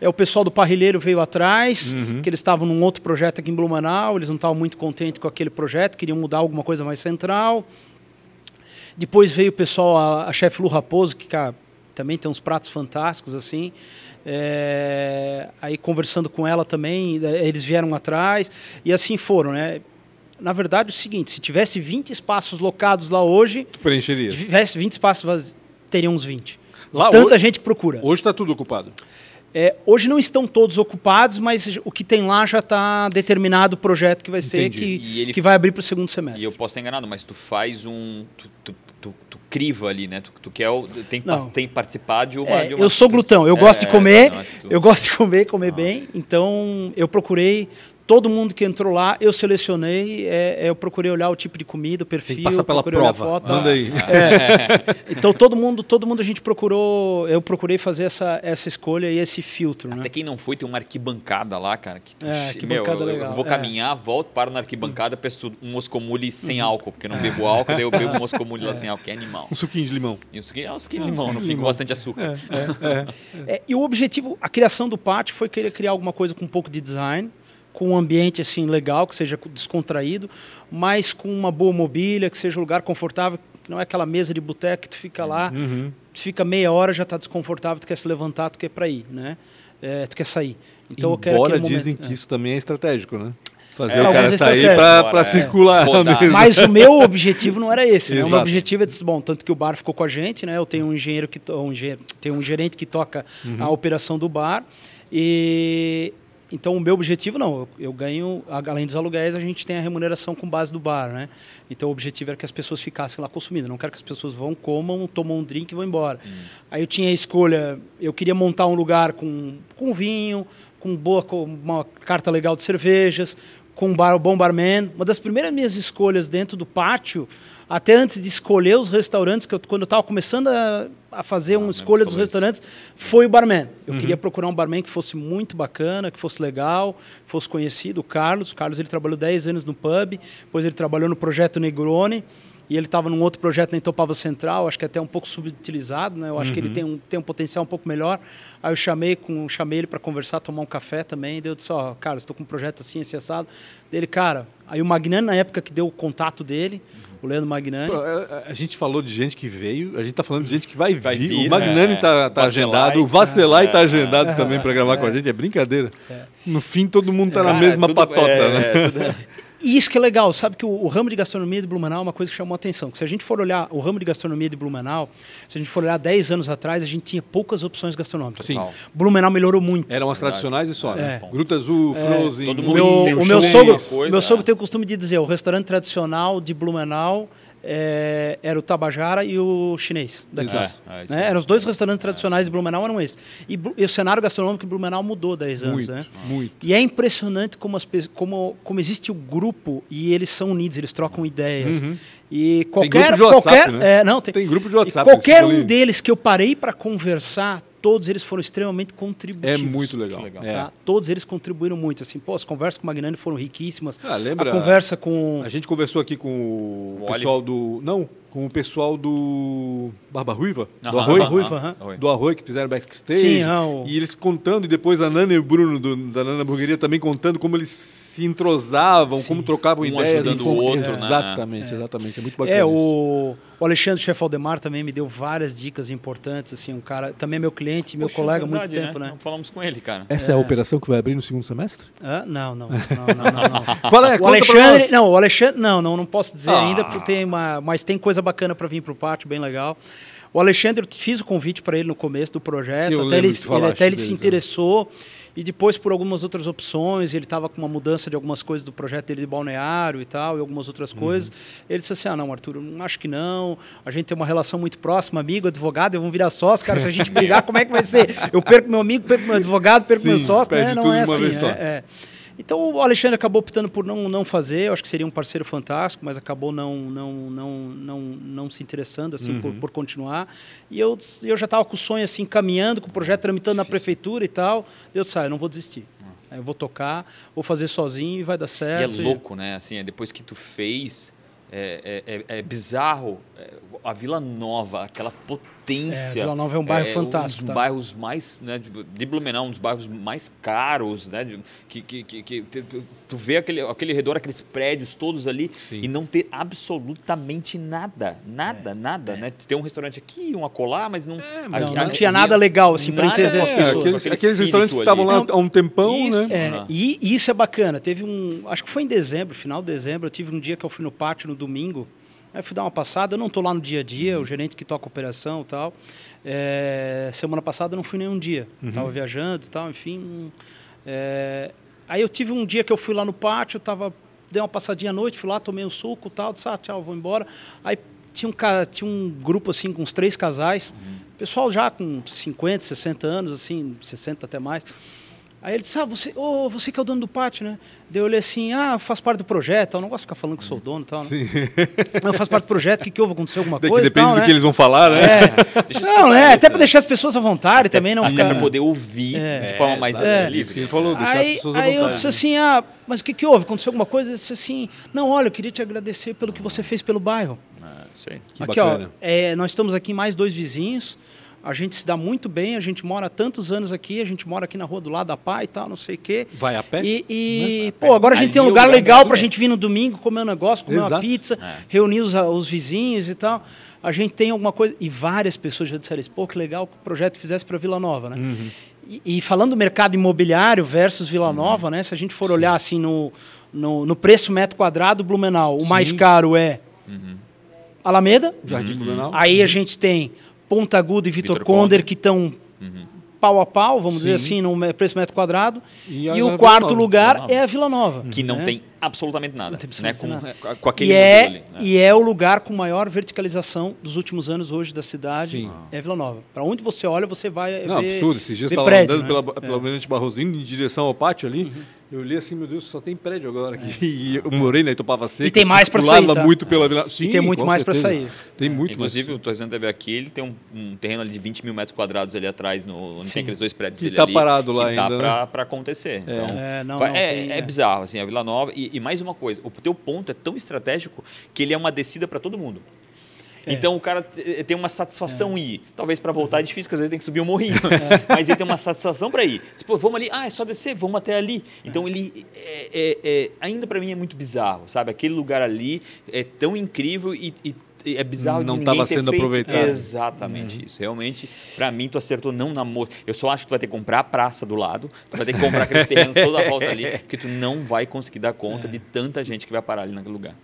é o pessoal do Parrilheiro veio atrás, uhum. que eles estavam num outro projeto aqui em Blumenau, eles não estavam muito contentes com aquele projeto, queriam mudar alguma coisa mais central. Depois veio o pessoal, a, a chefe Lu Raposo, que cara, também tem uns pratos fantásticos assim. É, aí conversando com ela também, eles vieram atrás e assim foram, né? Na verdade, é o seguinte: se tivesse 20 espaços locados lá hoje, tu preencheria. Se tivesse 20 espaços teria uns 20. Lá, tanta hoje, gente procura. Hoje está tudo ocupado. É, hoje não estão todos ocupados, mas o que tem lá já está determinado o projeto que vai ser, que, ele, que vai abrir para o segundo semestre. E eu posso estar enganado, mas tu faz um. Tu, tu, tu, tu criva ali, né? Tu, quer tem, tem participar de uma, é, de uma, Eu sou glutão, eu é, gosto de comer, não, eu gosto de comer, comer ah. bem. Então eu procurei todo mundo que entrou lá, eu selecionei, é, é, eu procurei olhar o tipo de comida, o perfil, passa pela prova. foto. Manda aí. É. então todo mundo, todo mundo a gente procurou, eu procurei fazer essa, essa escolha e esse filtro. Até né? quem não foi tem uma arquibancada lá, cara. Que tu, é, arquibancada meu, legal. Eu vou é. caminhar, volto, paro na arquibancada, peço um moscomule sem uhum. álcool, porque eu não bebo álcool, daí eu bebo um moscomule lá é. sem álcool, que é animal. Um suquinho de limão. E um suquinho, é um suquinho de limão, um não fica bastante açúcar. É, e o objetivo, a criação do pátio foi querer criar alguma coisa com um pouco de design com um ambiente assim legal, que seja descontraído, mas com uma boa mobília, que seja um lugar confortável, que não é aquela mesa de boteco que tu fica lá, uhum. tu fica meia hora já está desconfortável, tu quer se levantar, tu quer para ir, né? É, tu quer sair. Então Embora eu quero dizem momento, que é. isso também é estratégico, né? Fazer É, o cara algumas sair para É. circular. Mas o meu objetivo não era esse, né? O meu objetivo é dizer, bom, tanto que o bar ficou com a gente, né? Eu tenho um engenheiro que um engenheiro, tenho um gerente que toca a operação do bar e então o meu objetivo não, eu, ganho além dos aluguéis, a gente tem a remuneração com base do bar, né? Então o objetivo era que as pessoas ficassem lá consumindo, não quero que as pessoas vão, comam, tomam um drink e vão embora. Aí eu tinha a escolha, eu queria montar um lugar com com vinho, com boa com uma carta legal de cervejas, com um bar, bom barman. Uma das primeiras minhas escolhas dentro do pátio, até antes de escolher os restaurantes, que eu, quando eu estava começando a, a fazer uma lembro escolha dos restaurantes, foi o barman. Eu queria procurar um barman que fosse muito bacana, que fosse legal, fosse conhecido, o Carlos. O Carlos ele trabalhou 10 anos no pub, depois ele trabalhou no Projeto Negroni, e ele estava num outro projeto na Itopava Central, acho que até um pouco subutilizado, né? Eu acho que ele tem um, tem um potencial um pouco melhor. Aí eu chamei, com, chamei ele para conversar, tomar um café também. Deu disse, ó, cara, estou com um projeto assim, esse assado. Dele, cara, aí o Magnani, na época que deu o contato dele, o Leandro Magnani. Pô, A a gente falou de gente que veio, a gente tá falando de gente que vai, Vai vir. vir, o Magnani é. tá, tá Vacelai. agendado, o Vacelai tá É. agendado também para gravar com a gente, é brincadeira. No fim, todo mundo tá na mesma tudo- patota, é, né? é, tudo- E isso que é legal, sabe que o, o ramo de gastronomia de Blumenau é uma coisa que chamou a atenção. Que se a gente for olhar o ramo de gastronomia de Blumenau, se a gente for olhar 10 anos atrás, a gente tinha poucas opções gastronômicas. Sim. Blumenau melhorou muito. Eram as tradicionais e só, né? É. Gruta Azul, Frozen, todo O mundo meu, tem o meu sogro, coisa, meu sogro é. tem o costume de dizer, o restaurante tradicional de Blumenau é, era o Tabajara e o chinês. daqui. Exato. É, Né? Eram os dois restaurantes tradicionais de Blumenau eram esses. E, e o cenário gastronômico de Blumenau mudou 10 anos, Muito, né? muito. E é impressionante como, as, como, como existe o grupo e eles são unidos, eles trocam ideias. E qualquer. grupo de WhatsApp, qualquer né? é, não, tem, Tem grupo de WhatsApp, qualquer um deles que eu parei para conversar, todos eles foram extremamente É contributivos. muito legal. Legal. É. Tá? Todos eles contribuíram muito. Assim, pô, as conversas com o Magnani foram riquíssimas. Ah, lembra- A conversa com. A gente conversou aqui com o O pessoal do. Não, com o pessoal do Barba Ruiva, do Aham, Arroi. Ruiva, aham. Oi. Do Arroi, que fizeram backstage. Sim, ah, o- E eles contando, e depois a Nana e o Bruno do, da Nana Burgueria também contando como eles se entrosavam, Sim. como trocavam Um ideias. ajudando o outro, né? Exatamente, exatamente. É muito bacana. É, isso. o, o Alexandre Chefe Aldemar também me deu várias dicas importantes. Assim, um cara, também é meu cliente, meu Poxa, colega há verdade, muito tempo, né? Não falamos com ele, cara. Essa é. a operação que vai abrir no segundo semestre? Hã? não, não, não, não, não, não. Qual é? O Conta Alexandre, não, o Alexandre, não, não, não posso dizer Ah. ainda, porque tem uma, mas tem coisa bacana para vir para o pátio, bem legal. O Alexandre, eu fiz o convite para ele no começo do projeto, Eu até ele, ele- até ele se né? interessou. E depois, por algumas outras opções, ele estava com uma mudança de algumas coisas do projeto dele de balneário e tal, e algumas outras Uhum. coisas. Ele disse assim: ah, não, Arthur, eu acho que não. A gente tem uma relação muito próxima, amigo, advogado, vamos virar sócio, cara. Se a gente brigar, como é que vai ser? Eu perco meu amigo, perco meu advogado, perco Sim, meu sócio, né? Não é assim. é- é. Então o Alexandre acabou optando por não, não fazer, eu acho que seria um parceiro fantástico, mas acabou não, não, não, não, não se interessando assim Uhum. por, por continuar. E eu, eu já estava com o sonho assim, caminhando, com o projeto tramitando na prefeitura e tal. Eu disse, ah, eu não vou desistir. Aí Eu vou tocar, vou fazer sozinho e vai dar E é certo. louco, né? Assim, é depois que tu fez, é, é, é- é bizarro. é, a Vila Nova, aquela potência. É, Vila Nova é um bairro fantástico, Um dos tá? bairros mais, né, de, de Blumenau, um dos bairros mais caros, né? de- que, que, que, que tu- tu vê aquele, aquele redor, aqueles prédios todos ali Sim. e não ter absolutamente nada, nada, nada, né? Tem um restaurante aqui, um acolá, mas não... É. Não, não tinha nada ali- legal, assim, pra nada entreter as É, pessoas. aqueles, aquele aqueles restaurantes que estavam lá há um tempão, Isso. né? É, Aham. e, e isso é bacana. Teve um. Acho que foi em dezembro, final de dezembro. Eu tive um dia que eu fui no pátio no domingo. Aí eu fui dar uma passada. Eu não estou lá no dia a dia, o gerente que toca operação e tal. É, semana passada eu não fui nenhum dia. Estava viajando e tal, enfim. é, aí eu tive um dia que eu fui lá no pátio, tava, dei uma passadinha à noite, fui lá, tomei um suco e tal, disse, ah, tchau, vou embora. Aí tinha um, tinha um grupo assim com uns três casais, pessoal já com 50, 60 anos, assim, 60 até mais. Aí ele disse, ah, você, ô, você que é o dono do pátio, né? Daí eu olhei assim, ah, faço parte do projeto, eu não gosto de ficar falando que sou dono e tal, né? Sim. Eu faço parte do projeto, o que, que houve? Aconteceu alguma Daqui coisa depende tal, do né? que eles vão falar, né? É. Não, né? Até para né? deixar as pessoas à vontade também, não Até ficar... para poder ouvir É. de forma mais É, livre. isso que ele falou, deixar as Aí, pessoas à aí eu vontade. disse assim, ah, mas o que, que houve? Aconteceu alguma coisa? Ele disse assim, não, olha, eu queria te agradecer pelo que você fez pelo bairro. Ah, sei. Que aqui, bacana. ó, é, nós estamos aqui mais dois vizinhos. A gente se dá muito bem, a gente mora há tantos anos aqui, a gente mora aqui na rua do lado da Pai e tal, não sei o quê. Vai a pé? E, e, pô, agora a gente Ali tem um o lugar legal para a gente vir no domingo, comer um negócio, comer uma Exato. pizza, É. reunir os, os vizinhos e tal. A gente tem alguma coisa. E várias pessoas já disseram isso, pô, que legal que o projeto fizesse para Vila Nova, né? Uhum. E, e falando do mercado imobiliário versus Vila Nova, né? Se a gente for olhar assim no, no, no preço metro quadrado, Blumenau. O Sim. mais caro é Alameda. Jardim Blumenau. Aí a gente tem Ponta Aguda e Vitor Vitor Conder, Conder. que estão pau a pau, vamos dizer Sim. assim, no preço metro quadrado. E E, o quarto Nova. lugar é a Vila Nova. Que não né? tem absolutamente nada. Não tem né? absolutamente com, nada. com aquele E é, ali. né? e é o lugar com maior verticalização dos últimos anos hoje da cidade. Sim. É Vila Nova. Para onde você olha, você vai Não, ver, absurdo. Esses dias estava andando né? pela, É. Uhum. pela Almirante Barrosinho em direção ao pátio ali. Eu olhei assim, meu Deus, só tem prédio agora aqui. E eu morei na Itopava Seca. E tem mais circulava sair, tá? muito pela Vila... Sim, tem muito mais certeza. sair. Tem muito Inclusive, mais. o Torresano TV aqui, ele tem um, um terreno ali de 20 mil metros quadrados ali atrás, no, onde Sim. tem aqueles dois prédios Que dele tá ali, parado lá que tá ainda, pra, né? pra acontecer. Então, É, não, não, é, tem- é é. bizarro, assim, a Vila Nova. E, e mais uma coisa, o teu ponto é tão estratégico que ele é uma descida para todo mundo. É. Então o cara te- tem uma satisfação em ir. Talvez para Uhum. voltar é difícil, porque às vezes tem que subir um morrinho. É. Mas ele tem uma satisfação para ir. Você, Pô, vamos ali, ah, é só descer, vamos até ali. Então ele é, é- é- ainda para mim é muito bizarro, sabe? Aquele lugar ali é tão incrível e, e- é bizarro Não ninguém tava ter sendo feito. aproveitado. Exatamente isso. Realmente, para mim, tu acertou não na moça. Eu só acho que tu vai ter que comprar a praça do lado, tu vai ter que comprar aqueles terrenos toda a volta ali, porque tu não vai conseguir dar conta de tanta gente que vai parar ali naquele lugar.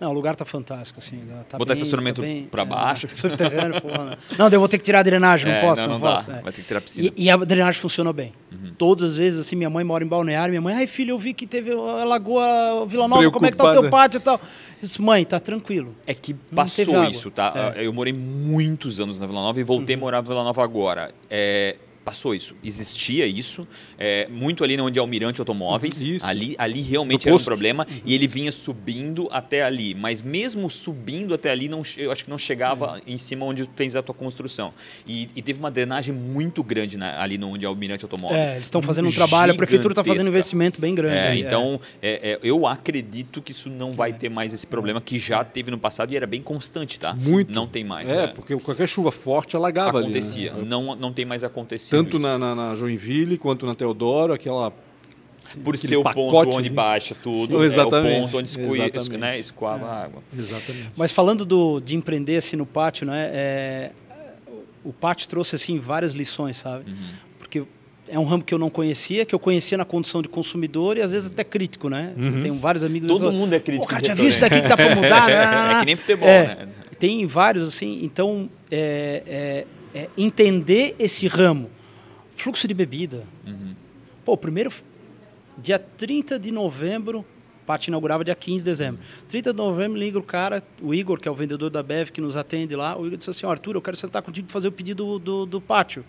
Não, o lugar tá fantástico, assim. Tá Botar bem- estacionamento tá bem- pra baixo. É, subterrâneo, porra. Não, daí eu vou ter que tirar a drenagem, não É, posso, não, não, não dá. posso. é. Vai ter que tirar a piscina. E, e a drenagem funciona bem. Todas as vezes, assim, minha mãe mora em Balneário, minha mãe, ai filho, eu vi que teve a Lagoa Vila Nova, como é que tá o teu pátio e tal? Eu disse, mãe, tá tranquilo. É que passou isso, tá? É. Eu morei muitos anos na Vila Nova e voltei Uhum. a morar na Vila Nova agora. É, passou isso. Existia isso. é, muito ali onde é Almirante Automóveis. Isso. Ali, ali realmente era um problema. Uhum. E ele vinha subindo até ali. Mas mesmo subindo até ali, não, eu acho que não chegava Uhum. em cima onde tu tens a tua construção. E, e teve uma drenagem muito grande na- ali no onde é Almirante Automóveis. É, eles estão fazendo um trabalho, a prefeitura está fazendo um investimento bem grande. É, aí, então, é, é, eu acredito que isso não vai ter mais esse problema que já teve no passado e era bem constante, tá? Muito. Não tem mais. É, né? porque qualquer chuva forte alagava acontecia. ali. né? Não, não tem mais acontecido. Tanto na, na, na Joinville quanto na Teodoro, aquela. Por ser o pacote ponto onde baixa tudo, Sim, é o exatamente, ponto onde escui, exatamente. né, escoava a água. Exatamente. Mas falando do, de empreender assim no pátio, né? é, o pátio trouxe assim várias lições, sabe? Uhum. Porque é um ramo que eu não conhecia, que eu conhecia na condição de consumidor e às vezes até crítico, né? Tenho vários amigos. Todo falam, mundo é crítico Pô, cara, já viu isso aqui restaurante." que dá para mudar? né? É que nem futebol, É, né? Tem vários assim. Então, é, é- é entender esse ramo, fluxo de bebida. Uhum. Pô, primeiro, dia 30 de novembro, o pátio inaugurava dia 15 de dezembro. 30 de novembro, liga o cara, o Igor, que é o vendedor da Bev, que nos atende lá. O Igor disse assim: "Ó, Arthur, eu quero sentar contigo para fazer o pedido do, do, do pátio.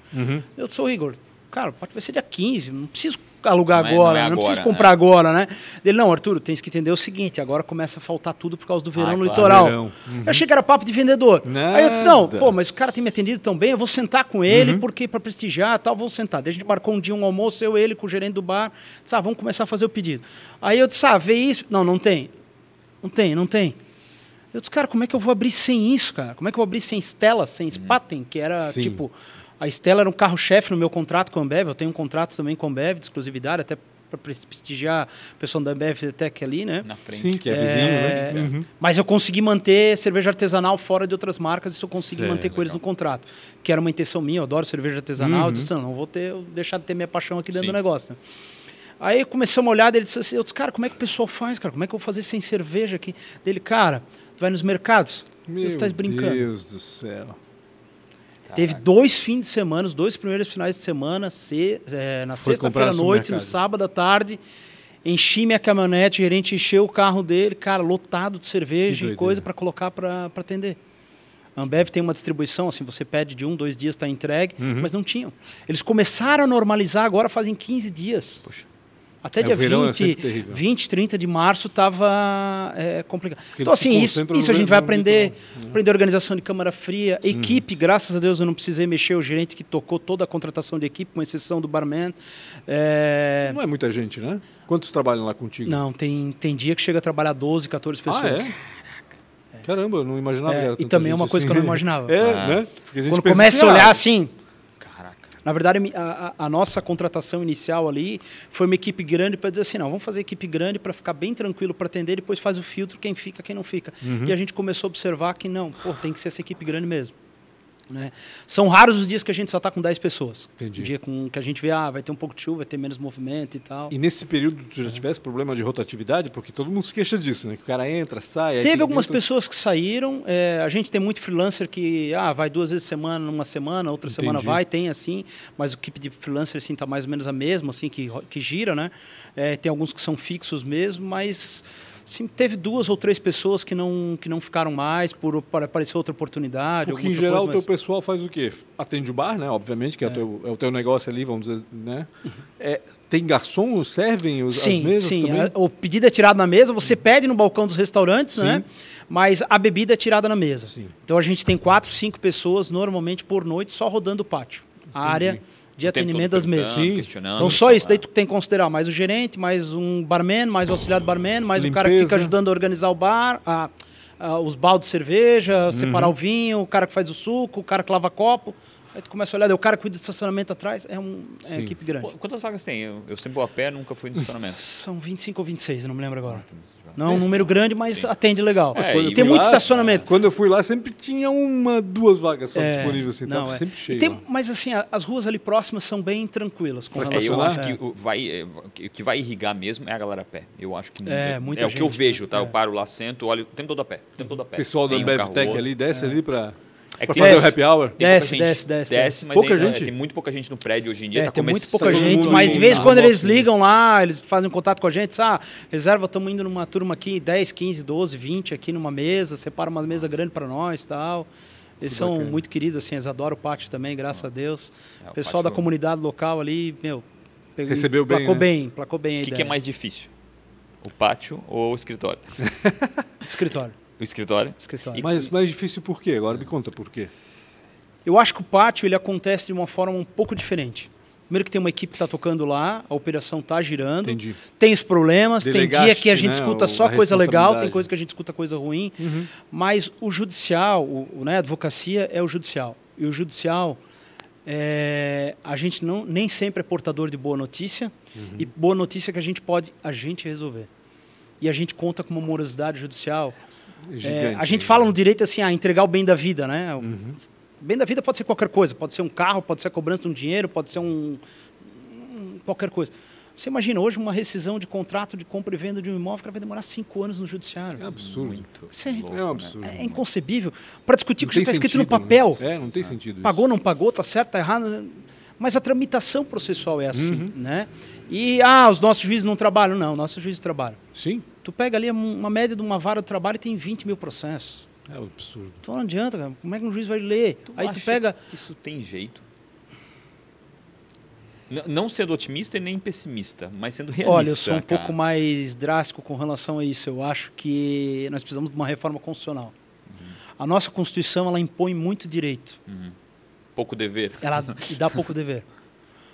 Eu sou o Igor. Cara, vai ser dia 15, não preciso alugar Não é- agora, não é não, preciso agora, comprar né? agora, né? Ele, não, Arthur, tens que entender o seguinte: agora começa a faltar tudo por causa do verão Ah, no claro. litoral. Verão. Eu achei que era papo de vendedor. Aí eu disse: não, Nada. pô, mas o cara tem me atendido tão bem, eu vou sentar com Uhum. ele, porque para prestigiar tal, vou sentar. Daí a gente marcou um dia um almoço, eu ele com o gerente do bar. Disse, ah, vamos começar a fazer o pedido. Aí eu disse, ah, vê isso. Não, não tem. Não tem, não tem. Eu disse, cara, como é que eu vou abrir sem isso, cara? Como é que eu vou abrir sem Stella, sem Uhum. Spaten, que era Sim. tipo. A Stella era um carro-chefe no meu contrato com a Ambev. Eu tenho um contrato também com a Ambev de exclusividade, até para prestigiar o pessoal da Ambev Tech ali, né? Na frente. Sim, que é É, vizinho, né? Uhum. Mas eu consegui manter cerveja artesanal fora de outras marcas, isso eu consegui manter com eles no contrato. Que era uma intenção minha, eu adoro cerveja artesanal. Uhum. Eu disse, não, não vou ter, deixar de ter minha paixão aqui dentro Sim. do negócio. né? Aí começamos a olhar, ele disse assim, eu disse, cara, como é que o pessoal faz, cara? Como é que eu vou fazer sem cerveja aqui? Dele, cara, tu vai nos mercados? Meu Você está brincando. Deus do céu. Teve dois fins de semana, os dois primeiros finais de semana, se, é, na sexta-feira à noite, no sábado à tarde. Enchi minha caminhonete, o gerente encheu o carro dele, cara, lotado de cerveja e coisa para colocar para atender. A Ambev tem uma distribuição, assim, você pede de um, dois dias, está entregue, Uhum. mas não tinham. Eles começaram a normalizar agora fazem 15 dias. Poxa. Até É, dia o verão é 20, sempre terrível. 20, 30 de março estava complicado. Porque Então, assim, isso, isso a gente vai aprender. litoral. Aprender organização de câmara fria. Uhum. Equipe, graças a Deus eu não precisei mexer. O gerente que tocou toda a contratação de equipe, com exceção do barman. É, Não é muita gente, né? Quantos trabalham lá contigo? Não, tem, tem dia que chega a trabalhar 12, 14 pessoas. Ah, é? Caramba, eu não imaginava É, que era e também é uma coisa que eu assim. não imaginava. É, Ah. né? Quando começa assim, a olhar ah, assim. Na verdade, a, a- a nossa contratação inicial ali foi uma equipe grande para dizer assim, não, vamos fazer equipe grande para ficar bem tranquilo para atender, depois faz o filtro, quem fica, quem não fica. Uhum. E a gente começou a observar que não, pô, tem que ser essa equipe grande mesmo. Né? São raros os dias que a gente só está com 10 pessoas. Entendi. Um dia com, que a gente vê, ah, vai ter um pouco de chuva, vai ter menos movimento e tal. E nesse período tu já tivesse problema de rotatividade? Porque todo mundo se queixa disso, né? Que o cara entra, sai... Teve algumas vento- pessoas que saíram. é, a gente tem muito freelancer que ah, vai duas vezes semana, numa semana, outra semana Entendi. vai, tem assim, mas o equipe de freelancer assim tá mais ou menos a mesma, assim que, que gira, né? É, tem alguns que são fixos mesmo, mas sim, teve duas ou três pessoas que não que não ficaram mais por aparecer outra oportunidade. Porque, em geral, o coisa, teu mas- pessoal faz o quê? Atende o bar, né? Obviamente, que é, o, teu, é o teu negócio ali, vamos dizer, né? É, tem garçom, servem os, as Sim, mesas sim. também? a- O pedido é tirado na mesa, você pede no balcão dos restaurantes, Sim. né? Mas a bebida é tirada na mesa. Sim. Então a gente tem quatro, cinco pessoas normalmente por noite só rodando o pátio. A área de atendimento das mesas. Então só isso, daí tu tem que considerar mais o gerente, mais um barman, mais o auxiliar do barman, mais o cara que Limpeza. fica ajudando a organizar o bar, a- a- os baldes de cerveja, separar Uhum. o vinho, o cara que faz o suco, o cara que lava copo. Aí tu começa a olhar, o cara que cuida do estacionamento atrás, é, um, é equipe grande. Qu- Quantas vagas tem? Eu, eu sempre vou a pé, nunca fui no estacionamento. São 25 ou 26, eu não me lembro agora. Não é um número grande, mas atende legal. É, eu e tem muito lá, estacionamento. Quando eu fui lá, sempre tinha uma, duas vagas só É, disponíveis, assim, não, tava é. sempre cheio. tem- mas assim, as ruas ali próximas são bem tranquilas. Com É, eu relação a- acho que o vai, é, que- vai irrigar mesmo é a galera a pé. Eu acho que É, é, muita é o que eu gente, vejo, tá? é. Eu paro lá, sento, olho o tempo todo a pé. O tempo todo a pé. Pessoal da um outro. ali desce ali pra, É pra que fazer tem- o happy hour. tem pouca Desce, gente. desce, desce, desce. mas Pouca ainda- gente? tem muito pouca gente no prédio hoje em dia. É, tá tem muito pouca gente, mas de vez em na quando eles né? ligam lá, eles fazem contato com a gente, ah, reserva, estamos indo numa turma aqui, 10, 15, 12, 20 aqui numa mesa, separa uma mesa grande para nós tal. Eles Que são bacana. muito queridos, assim, eles adoram o pátio também, graças a Deus. É, o pessoal da pátio- comunidade local ali, meu, pegou, Recebeu bem, placou né? bem, placou bem O que, que é mais difícil? O pátio ou o escritório? Escritório, O escritório. escritório. Mas mais difícil por quê? Agora me conta por quê. Eu acho que o pátio ele acontece de uma forma um pouco diferente. Primeiro que tem uma equipe que está tocando lá, a operação está girando. Entendi. Tem os problemas, tem dia Delegaste, que a gente né, escuta o- só a coisa legal, tem coisa que a gente escuta coisa ruim. Uhum. Mas o judicial, o, o, né, a advocacia é o judicial. E o judicial, é, a gente não, nem sempre é portador de boa notícia. Uhum. E boa notícia que a gente pode a gente resolver. E a gente conta com uma morosidade judicial. É, a gente né? fala no direito assim, ah, entregar o bem da vida, né? O Uhum. Bem da vida pode ser qualquer coisa, pode ser um carro, pode ser a cobrança de um dinheiro, pode ser um, um- qualquer coisa. Você imagina hoje uma rescisão de contrato de compra e venda de um imóvel que vai demorar cinco anos no judiciário. É absurdo. Muito. Isso é- louco, É né? absurdo. É inconcebível. Para discutir o que já está escrito no sentido, papel. né? É, não tem sentido isso. Pagou, não pagou, tá certo, tá errado. Mas a tramitação processual é assim, Uhum. né? E, ah, os nossos juízes não trabalham. Não, nossos juízes trabalham. Sim, Tu pega ali uma média de uma vara de trabalho e tem 20 mil processos. é um absurdo. Então não adianta, cara. Como é que um juiz vai ler? Aí tu pega... que isso tem jeito? N- não sendo otimista e nem pessimista, mas sendo realista. Olha, eu sou um cara. pouco mais drástico com relação a isso. Eu acho que nós precisamos de uma reforma constitucional. A nossa Constituição ela impõe muito direito. Pouco dever. Ela dá pouco dever.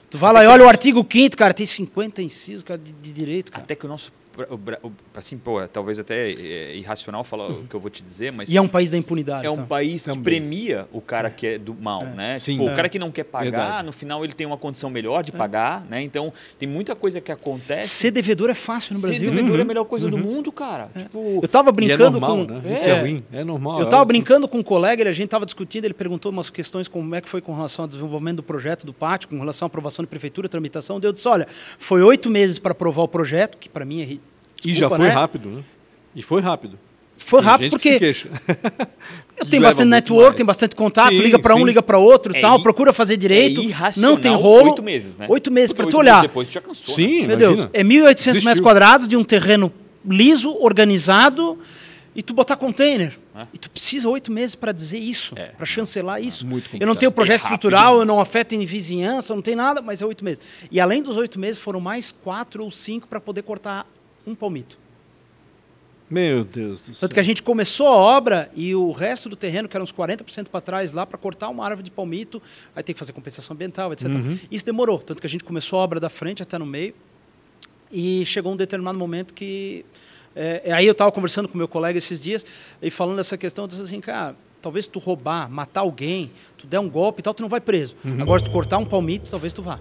Tu vai lá e olha o artigo 5 cara, tem 50 incisos cara, de, de direito, cara. Até que o nosso. O Bra- o- Assim, pô, é talvez até é, irracional falar o que eu vou te dizer, mas E é um país da impunidade. é um tá? país que Também. premia o cara que é do mal, né? Sim. Tipo, É. o cara que não quer pagar, Verdade. no final ele tem uma condição melhor de pagar, né? Então, tem muita coisa que acontece. Ser devedor é fácil no Ser Brasil. devedor é a Uhum. melhor coisa do mundo, cara. Tipo, Eu tava E é brincando normal, com. né? Isso que é ruim. É normal. Eu é tava brincando com um colega, ele- a gente estava discutindo, ele perguntou umas questões como é que foi com relação ao desenvolvimento do projeto do pátio, com relação à aprovação de prefeitura, tramitação. Daí Eu disse, olha, foi oito meses para aprovar o projeto, que para mim é... ri- E já desculpa, foi né? rápido, né? E foi rápido. Foi rápido gente que se porque queixa. eu tenho bastante network, mais. tem bastante contato, Sim, liga para um, liga para outro É e tal, i- procura fazer direito, é não tem rolo. Oito meses, né? Oito meses para tu olhar. Depois tu já cansou. Sim, né? Meu. Deus, é 1.800 metros quadrados de um terreno liso, organizado, e tu botar container. É. E tu precisa oito meses para dizer isso, É. para chancelar isso. Muito eu não tenho projeto É estrutural, eu não afeto em vizinhança, não tem nada, mas é oito meses. E além dos oito meses, foram mais quatro ou cinco para poder cortar um palmito. Meu Deus do céu. Tanto que a gente começou a obra e o resto do terreno, que era uns 40% para trás lá, para cortar uma árvore de palmito, aí tem que fazer compensação ambiental, etc. Uhum. Isso demorou. Tanto que a gente começou a obra da frente até no meio. E chegou um determinado momento que. É, é, aí eu estava conversando com meu colega esses dias e falando dessa questão, eu disse assim, cara, Talvez tu roubar, matar alguém, tu der um golpe e tal, tu não vai preso. Agora, se tu cortar um palmito, talvez tu vá.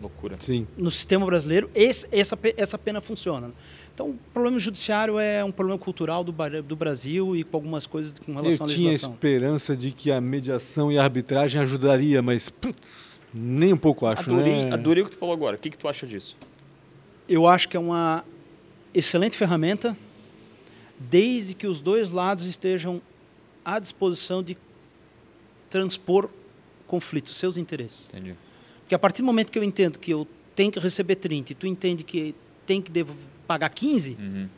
Loucura. Sim. No sistema brasileiro, esse- essa, essa pena funciona. Então, o problema judiciário é um problema cultural do, do Brasil e com algumas coisas com relação Eu à tinha legislação. esperança de que a mediação e a arbitragem ajudaria, mas putz, nem um pouco acho, Adorei, né? adorei o que tu falou agora. O que, que tu acha disso? Eu acho que é uma excelente ferramenta, desde que os dois lados estejam à disposição de transpor conflitos, seus interesses. Entendi. Porque a partir do momento que eu entendo que eu tenho que receber 30 e tu entende que tem que devo pagar 15, Uhum.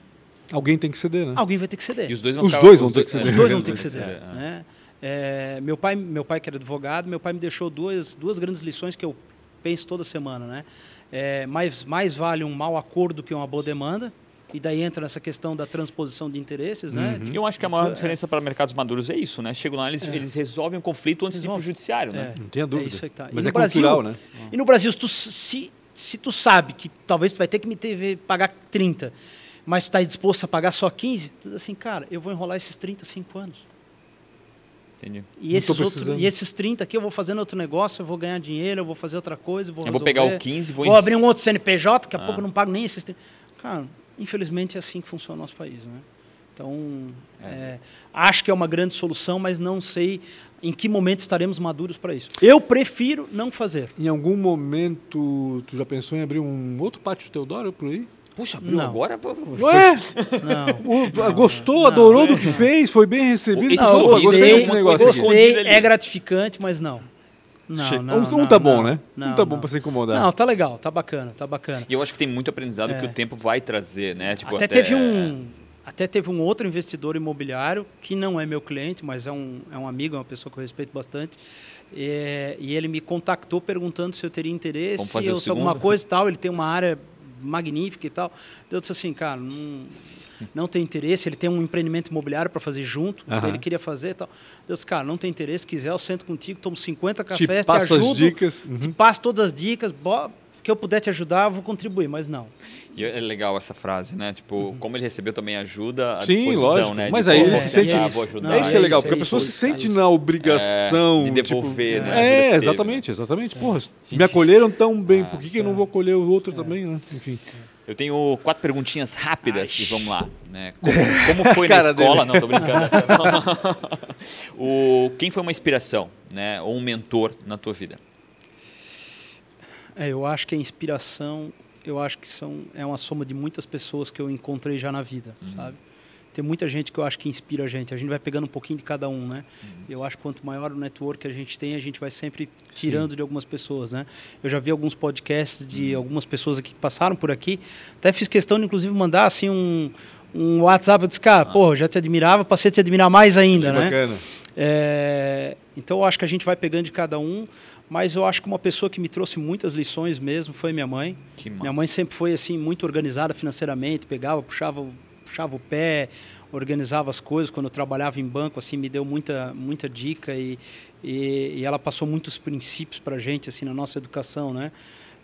Alguém tem que ceder, né? alguém vai ter que ceder. E os dois vão Os ficar- dois vão ter que ceder. Os dois vão ter que ceder. é. né? É, meu, pai, meu pai, que era advogado, meu pai me deixou duas, duas grandes lições que eu penso toda semana. Né? É, mais, mais vale um mau acordo que uma boa demanda. E daí entra nessa questão da transposição de interesses. Né? E eu acho que a maior É. diferença para mercados maduros é isso, né? Chegam lá, eles, eles resolvem o conflito antes de ir para o Resolve. judiciário, né? É. Não tenha dúvida. É isso aí que tá. E Mas no é cultural, né? E no Brasil, se tu, se, se tu sabe que talvez tu vai ter que me ter, pagar 30, mas tu está disposto a pagar só 15, tu diz assim, cara, eu vou enrolar esses 35 anos. Entendi. E esses, precisando. e esses 30 aqui eu vou fazendo outro negócio, eu vou ganhar dinheiro, eu vou fazer outra coisa, eu vou Eu vou pegar o 15 e vou... Vou abrir um outro CNPJ, daqui a Ah. pouco eu não pago nem esses 30. Cara, infelizmente é assim que funciona o nosso país. Né? Então, é, acho que é uma grande solução, mas não sei em que momento estaremos maduros para isso. Eu prefiro não fazer. Em algum momento, tu já pensou em abrir um outro pátio Teodoro por aí? Puxa, abriu Não. agora? Ué? Não. O- gostou, não, adorou é. do que fez, foi bem recebido. Esse Não, Não, gostei aqui. escondida Gostei, ali. é gratificante, mas não. Não, não, um, um não, tá bom, não, né? Não, um tá bom pra se incomodar. Não, tá legal, tá bacana, tá bacana. E eu acho que tem muito aprendizado que É. o tempo vai trazer, né? Tipo, até, teve um até teve um outro investidor imobiliário que não é meu cliente, mas é um, é um amigo, é uma pessoa que eu respeito bastante. É, e ele me contactou perguntando se eu teria interesse, ou se alguma coisa e tal. Ele tem uma área magnífica e tal. Eu disse assim, cara, não, não tem interesse. Ele tem um empreendimento imobiliário para fazer junto, Aham. ele queria fazer e tal. Eu disse, cara, não tem interesse. Se quiser, eu sento contigo, tomo 50 Te cafés, te, passo ajudo, as dicas. Uhum. te passo todas as dicas. Bo que eu puder te ajudar, eu vou contribuir, mas não. E é legal essa frase, né? Tipo, como ele recebeu também ajuda, a Sim, disposição, lógico. né? Mas De, aí ele vou se sente- vou ajudar. é isso que é é legal, porque é a pessoa isso, se é sente isso. na obrigação É, de devolver, tipo, né, É, teve, exatamente, exatamente. Porra, me acolheram tão bem, por que, que eu não vou acolher o outro também, né? Enfim. Eu tenho quatro perguntinhas rápidas e vamos lá. Né? Como, como foi na escola? Não, tô brincando. o, quem foi uma inspiração, né? Ou um mentor na tua vida? É, eu acho que a inspiração, eu acho que são é uma soma de muitas pessoas que eu encontrei já na vida, sabe? Tem muita gente que eu acho que inspira a gente. A gente vai pegando um pouquinho de cada um, né? Eu acho que quanto maior o network que a gente tem, a gente vai sempre tirando de algumas pessoas, né? Eu já vi alguns podcasts de algumas pessoas aqui que passaram por aqui. Até fiz questão de, inclusive, mandar assim um, um WhatsApp. Eu disse, cara, porra, já te admirava, passei a te admirar mais ainda, Que né? bacana. É, então eu acho que a gente vai pegando de cada um, mas eu acho que uma pessoa que me trouxe muitas lições mesmo foi minha mãe. Minha mãe sempre foi assim muito organizada financeiramente, pegava, puxava, puxava o pé, organizava as coisas. Quando eu trabalhava em banco, assim, me deu muita muita dica e, e, e ela passou muitos princípios para gente assim na nossa educação, né?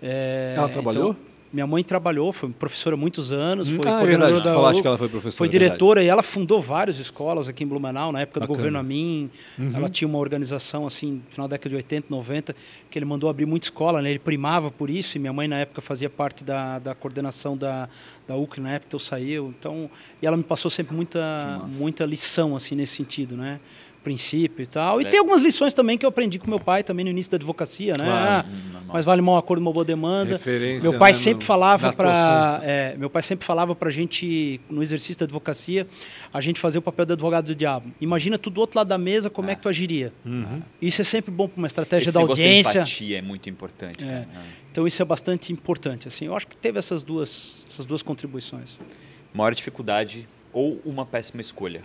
É, Ela trabalhou? então, minha mãe trabalhou, foi professora há muitos anos, foi ah, é coordenadora da Tu falaste U- que ela foi professora. foi é diretora e ela fundou várias escolas aqui em Blumenau, na época do Bacana. governo Amin. Uhum. Ela tinha uma organização, assim, no final da década de 80, 90, que ele mandou abrir muita escola, né? ele primava por isso, e minha mãe, na época, fazia parte da, da coordenação da, da UC, na época eu saí. Então, e ela me passou sempre muita, muita lição, assim, nesse sentido, né? princípio e tal. E É. tem algumas lições também que eu aprendi com meu pai também no início da advocacia, né? Claro. Ah, mas vale mal um acordo, uma boa demanda. Referência, Meu pai né, sempre no- falava para é, meu pai sempre falava para gente no exercício da advocacia a gente fazer o papel do advogado do diabo. Imagina tu do outro lado da mesa como é, que tu agiria. Uhum. Isso é sempre bom para uma estratégia Esse da audiência. empatia é muito importante. É. cara. Então isso é bastante importante. Assim, eu acho que teve essas duas essas duas contribuições. Maior dificuldade ou uma péssima escolha?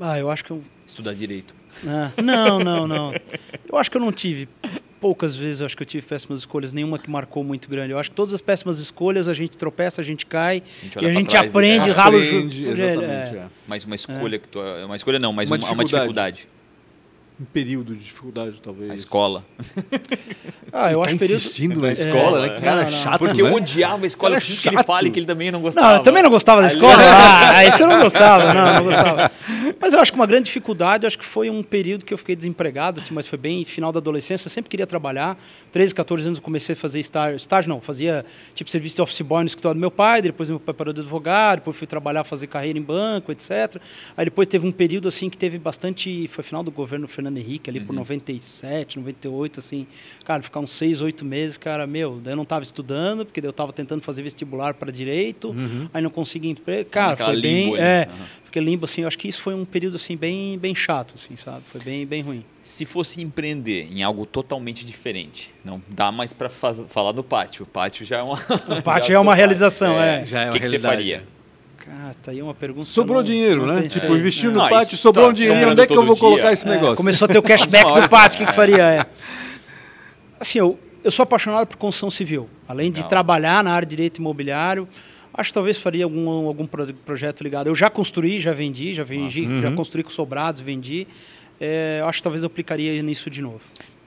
Ah, eu acho que eu Estudar direito. Ah, não, não, não. Eu acho que eu não tive. Poucas vezes eu acho que eu tive péssimas escolhas, nenhuma que marcou muito grande. Eu acho que todas as péssimas escolhas a gente tropeça, a gente cai A gente e a gente trás e- aprende, É, rala o exatamente. é. é. Mas uma escolha que tu. Uma escolha não, mas Uma uma, uma dificuldade. Um período de dificuldade, talvez. A escola. Ah, eu Tá acho período. insistindo na escola, né? Cara Não, não. chato, Porque né? eu odiava a escola. Preciso que ele fale que ele também não gostava. Não, eu também não gostava da escola. Ah, isso eu não gostava, não, não gostava. Mas eu acho que uma grande dificuldade, eu acho que foi um período que eu fiquei desempregado, assim, mas foi bem final da adolescência. Eu sempre queria trabalhar. 13, 14 anos eu comecei a fazer estágio. Estágio não, fazia tipo serviço de office boy no escritório do meu pai, depois meu pai parou de advogado, depois fui trabalhar, fazer carreira em banco, etc. Aí depois teve um período assim que teve bastante. Foi final do governo Fernando Henrique, ali por 97, 98, assim. Cara, ficar uns seis, oito meses, cara, meu, daí eu não estava estudando, porque eu estava tentando fazer vestibular para direito, aí não consegui emprego. Cara, naquela foi bem. ali. É, Aham. porque limbo, assim, eu acho que isso foi um período assim bem, bem chato, assim, sabe? Foi bem, bem ruim. Se fosse empreender em algo totalmente diferente, não dá mais para falar do pátio. O pátio já é uma. O pátio é uma realização, é. Já é O uma que, que você faria? Cara, tá aí uma pergunta. que eu Sobrou não- dinheiro, não né? pensei. Tipo, investiu no Não, pátio, sobrou um tá dinheirinho. sobrando Onde é que eu vou dia. colocar esse É, negócio? começou a ter o cashback do pátio, o que, que faria? É. Assim, eu, eu sou apaixonado por construção civil. Além de Legal. trabalhar na área de direito imobiliário, acho que talvez faria algum, algum pro- projeto ligado. Eu já construí, já vendi, já vendi, já construí com sobrados, vendi. É, acho que talvez eu aplicaria nisso de novo.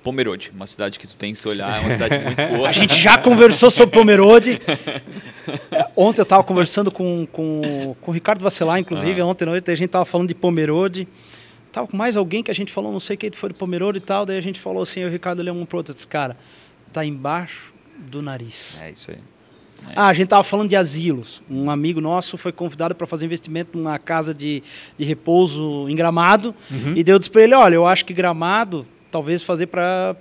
Pomerode, uma cidade que tu tem que se olhar, é uma cidade muito boa. A gente já conversou sobre Pomerode. É, Ontem eu estava conversando com, com, com o Ricardo Vacelar, inclusive, ontem à noite, a gente estava falando de Pomerode. Tava com mais alguém que a gente falou, não sei quem foi de Pomerode e tal, daí a gente falou assim, eu e o Ricardo olhamos um pro outro, disse, cara, tá embaixo do nariz. É isso aí. Ah, a gente estava falando de asilos. Um amigo nosso foi convidado para fazer investimento numa casa de, de repouso em Gramado. E deu disse para ele: olha, eu acho que Gramado talvez fazer para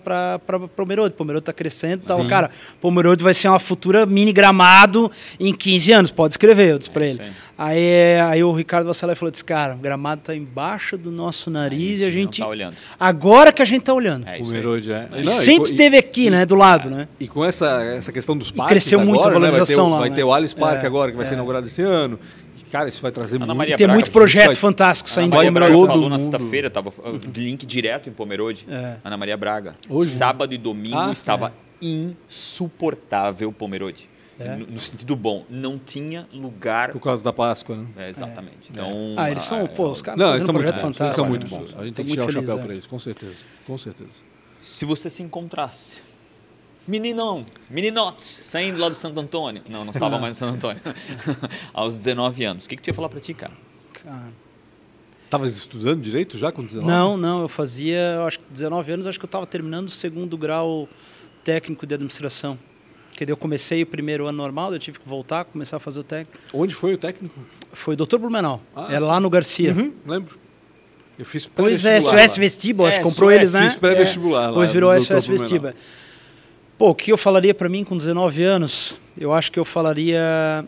Pomerode. Pomerode está crescendo. Tal. Cara, Pomerode vai ser uma futura mini Gramado em 15 anos. Pode escrever, eu disse para É ele. isso Aí, aí o Ricardo Vassalé falou: disse, cara, o Gramado está embaixo do nosso nariz e a não gente. tá olhando. Agora que a gente está olhando. É O isso aí. Merode, é. Ele Não, e sempre co- esteve aqui, né? Do lado, né? E com essa, essa questão dos parques cresceu muito agora, a né, valorização vai ter, o- lá, Vai né? ter o Alice Park É, agora, que vai ser é. inaugurado esse ano. Cara, isso vai trazer Ana muito... Maria Tem Braga, muito projeto vai- fantástico Ana saindo de Maria Braga todo falou na mundo. sexta-feira, tava uh, link direto em Pomerode. É. Ana Maria Braga. Hoje, né? Sábado e domingo Ah, estava insuportável Pomerode. É. No, no sentido bom, não tinha lugar. Por causa da Páscoa, né? É, exatamente. Então, Ah, eles são, ah, pô, os caras Não, fazendo um são, muito, projeto bons, eles fantástico. são muito né? bons. A gente tem que tirar muito o chapéu feliz, é. para eles, com certeza. Com certeza. Se você se encontrasse, meninão, meninotes, saindo lá do Santo Antônio. Não, não estava mais no Santo Antônio. Aos 19 anos. O que, que tu ia falar pra ti, cara? Cara, Estavas estudando direito já com 19? Não, não, eu fazia, acho que 19 anos, acho que eu estava terminando o segundo grau técnico de administração. Que daí eu comecei o primeiro ano normal, eu tive que voltar, começar a fazer o técnico. Onde foi o técnico? Foi o Dr. Blumenau, Ah, era sim. lá no Garcia. Uhum, lembro. Eu fiz Pois é, pré-vestibular SOS. Vestibular, acho É, que comprou SOS, eles, né? fiz pré-vestibular lá, Depois virou. SOS. Vestibular. Pô, o que eu falaria para mim com 19 anos? Eu acho que eu falaria...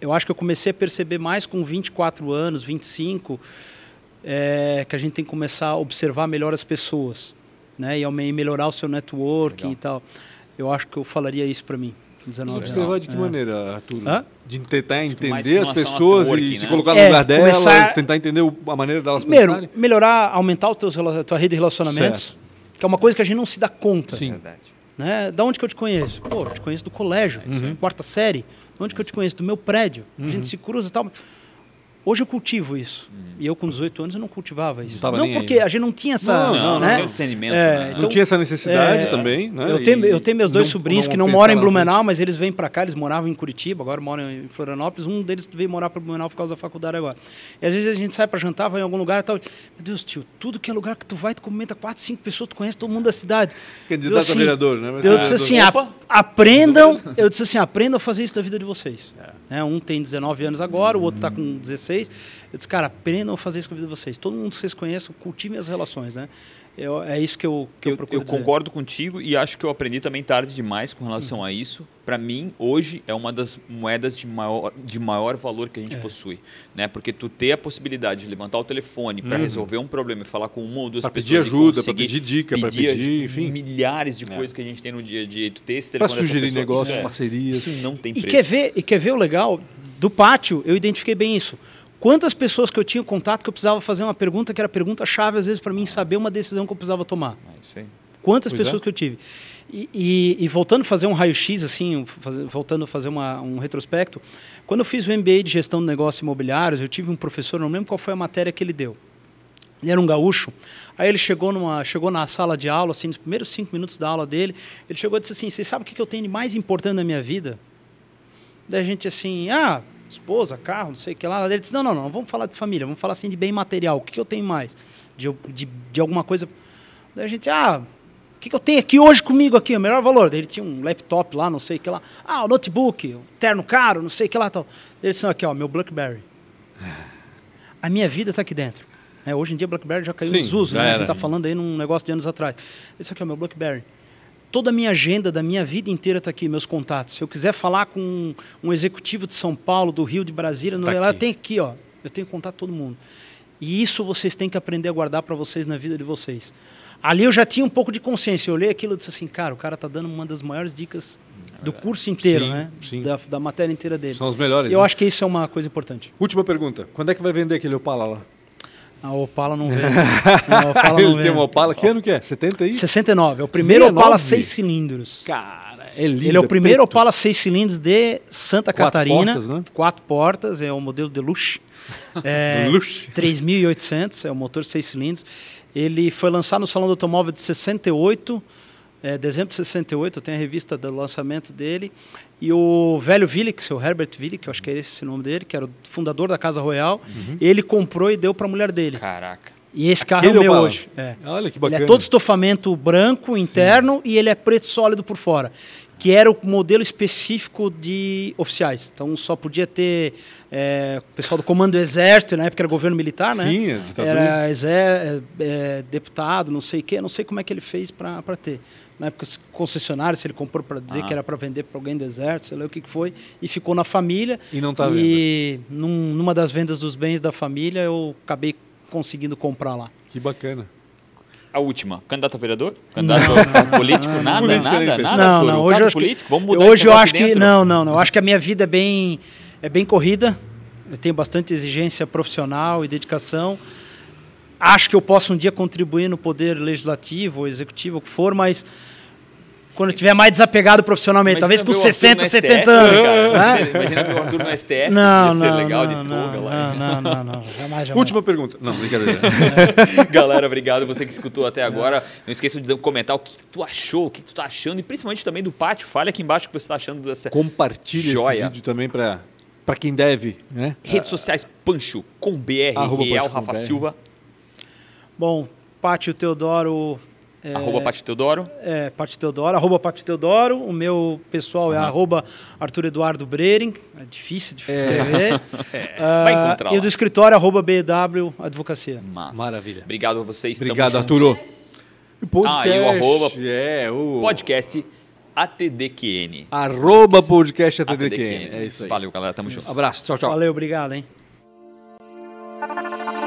Eu acho que eu comecei a perceber mais com 24 anos, 25, é, que a gente tem que começar a observar melhor as pessoas, né? E melhorar o seu networking Legal. e tal. Eu acho que eu falaria isso para mim, com 19 anos. Observar de que É. maneira, Arthur? Hã? De tentar entender as pessoas networking, e se né? colocar no É, lugar delas, começar- tentar entender a maneira delas Primeiro, pensarem. melhorar, aumentar teus a tua rede de relacionamentos, que é uma coisa que a gente não se dá conta. Sim. Verdade. Né? Da onde que eu te conheço? Pô, eu te conheço do colégio, quarta série. Da onde que eu te conheço? Do meu prédio. A gente se cruza e tal. Hoje eu cultivo isso. E eu com 18 anos eu não cultivava isso. tava Não, nem aí. porque a gente não tinha essa. Não, Não, não né? tem o discernimento. É, né? Não então- tinha essa necessidade É, também, né? Eu tenho, eu tenho meus dois não- sobrinhos que não moram em na Blumenau, mas eles vêm para cá, eles moravam em Curitiba, agora moram em Florianópolis. Um deles veio morar para Blumenau por causa da faculdade agora. E às vezes a gente sai para jantar, vai em algum lugar e tal. Meu Deus, tio, tudo que é lugar que tu vai, tu comenta quatro, cinco pessoas, tu conhece todo mundo da cidade. Candidato Eu, a assim, vereador, né? Vai Eu disse assim. "A- aprendam, eu disse assim, aprendam a fazer isso da vida de vocês. Né, um tem 19 anos agora, o outro está com 16. Eu disse, cara, aprendam a fazer isso com a vida de vocês. Todo mundo que vocês conheçam, cultivem as relações, né? Eu- é isso que eu, que eu, Eu, procuro eu dizer. concordo contigo e acho que eu aprendi também tarde demais com relação a isso. Para mim, hoje é uma das moedas de maior, de maior valor que a É. gente possui, né? Porque tu ter a possibilidade de levantar o telefone para resolver um problema e falar com uma ou duas Pra pessoas pedir e ajuda, conseguir pedir dica, pra pedir pedir, enfim. milhares de coisas que a gente tem no dia a dia, e tu ter esse telefone dessa sugerir pessoa, negócios, isso é- parcerias. Isso não tem E preço. quer, ver, e quer ver o legal? Do pátio, eu identifiquei bem isso. Quantas pessoas que eu tinha contato que eu precisava fazer uma pergunta que era pergunta-chave, às vezes, para mim saber uma decisão que eu precisava tomar. É. Quantas Pois pessoas é. que eu tive. E, e- e voltando a fazer um raio-x, assim, faz- voltando a fazer uma- um retrospecto, quando eu fiz o MBA de gestão de negócios imobiliários, eu tive um professor, não lembro qual foi a matéria que ele deu. Ele era um gaúcho. Aí ele chegou, numa, chegou na sala de aula, assim, nos primeiros cinco minutos da aula dele, ele chegou e disse assim, você sabe o que eu tenho de mais importante na minha vida? Daí a gente assim, ah, esposa, carro, não sei o que lá. Ele disse, não, não, não, vamos falar de família, vamos falar assim de bem material. O que eu tenho mais? De, de, de alguma coisa... Daí a gente, ah, o que eu tenho aqui hoje comigo aqui? O melhor valor. Daí ele tinha um laptop lá, não sei o que lá. Ah, o notebook, o terno caro, não sei o que lá. Tal. Daí ele disse, aqui, ó, meu BlackBerry. A minha vida está aqui dentro. É, hoje em dia, BlackBerry já caiu Sim, em desuso, né? A gente está falando aí num negócio de anos atrás. Esse aqui é o meu BlackBerry. Toda a minha agenda da minha vida inteira está aqui, meus contatos. Se eu quiser falar com um executivo de São Paulo, do Rio, de Brasília, não Tá é lá, eu aqui. tenho aqui, ó. Eu tenho contato com todo mundo. E isso vocês têm que aprender a guardar para vocês na vida de vocês. Ali eu já tinha um pouco de consciência. Eu olhei aquilo e disse assim, cara, o cara está dando uma das maiores dicas do curso inteiro, Sim, né? sim. Da, da matéria inteira dele. São os melhores. Eu né? acho que isso é uma coisa importante. Última pergunta. Quando é que vai vender aquele Opala lá? A Opala não a Opala Ele não tem um vende. Opala. Que ano que é? 70 aí? 69. É o primeiro 69? Opala seis cilindros. Cara, é lindo. Ele é o primeiro preto. Opala seis cilindros de Santa Quatro Catarina. portas, né? Quatro portas, é o modelo Deluxe. É, Deluxe. 3.800, é o motor seis cilindros. Ele foi lançado no Salão do Automóvel de 68, é, dezembro de 68, eu tenho a revista do lançamento dele. E o velho Willich, o Herbert Willich, eu acho que é esse o nome dele, que era o fundador da Casa Royal, Uhum. ele comprou e deu para a mulher dele. Caraca. E esse carro Aquele é o meu Opala? hoje. É. Olha que Ele bacana. é todo estofamento branco interno e ele é preto sólido por fora, que era o modelo específico de oficiais. Então só podia ter é, o pessoal do comando do exército, na época era governo militar, né? Sim, ditadura. Era exé- é, é, deputado, não sei o quê, não sei como é que ele fez para ter. Na época, os concessionários, se ele comprou para dizer Ah. que era para vender para alguém do exército, sei lá o que, que foi, e ficou na família. E não tá E num- numa das vendas dos bens da família, eu acabei conseguindo comprar lá. Que bacana. A última, candidato a vereador? Candidato a político? Nada, Político nada, nada, não, não. Hoje eu acho político? que, Vamos mudar hoje eu acho que não, não, não. Eu acho que a minha vida é bem é bem corrida. Eu tenho bastante exigência profissional e dedicação. Acho que eu posso um dia contribuir no poder legislativo ou executivo, o que for, mas quando eu tiver mais desapegado profissionalmente, talvez com Imagina ver o 60, Arthur no 70 STF, anos. cara. né? Imagina o Arthur no STF, Não, ia ser não, legal de não, toga lá. não, não, não, não, jamais, jamais. Última pergunta. Não, brincadeira. Galera, obrigado você que escutou até agora. Não esqueça de comentar o que tu achou, o que tu tá achando e principalmente também do pátio. Fale aqui embaixo o que você tá achando dessa Compartilhe Joia. esse vídeo também para para quem deve, né? redes sociais Pancho com BR Arroba Real Pancho Rafa BR. Silva, Bom, Pátio Teodoro. É, arroba Pátio Teodoro. É, Pátio Teodoro, arroba Pátio Teodoro. O meu pessoal é arroba Arthur Eduardo Brering. É difícil de escrever. Ah, Vai encontrar E lá. o do escritório, arroba BW Advocacia. Massa. Maravilha. Obrigado a vocês. Obrigado. Arturo. O podcast, Ah, e o arroba- É, o Podcast ATDQN. arroba podcast ATDQN. ATDQN. É isso aí. Valeu, galera. Tamo junto. Abraço. Tchau, tchau. Valeu, obrigado, hein?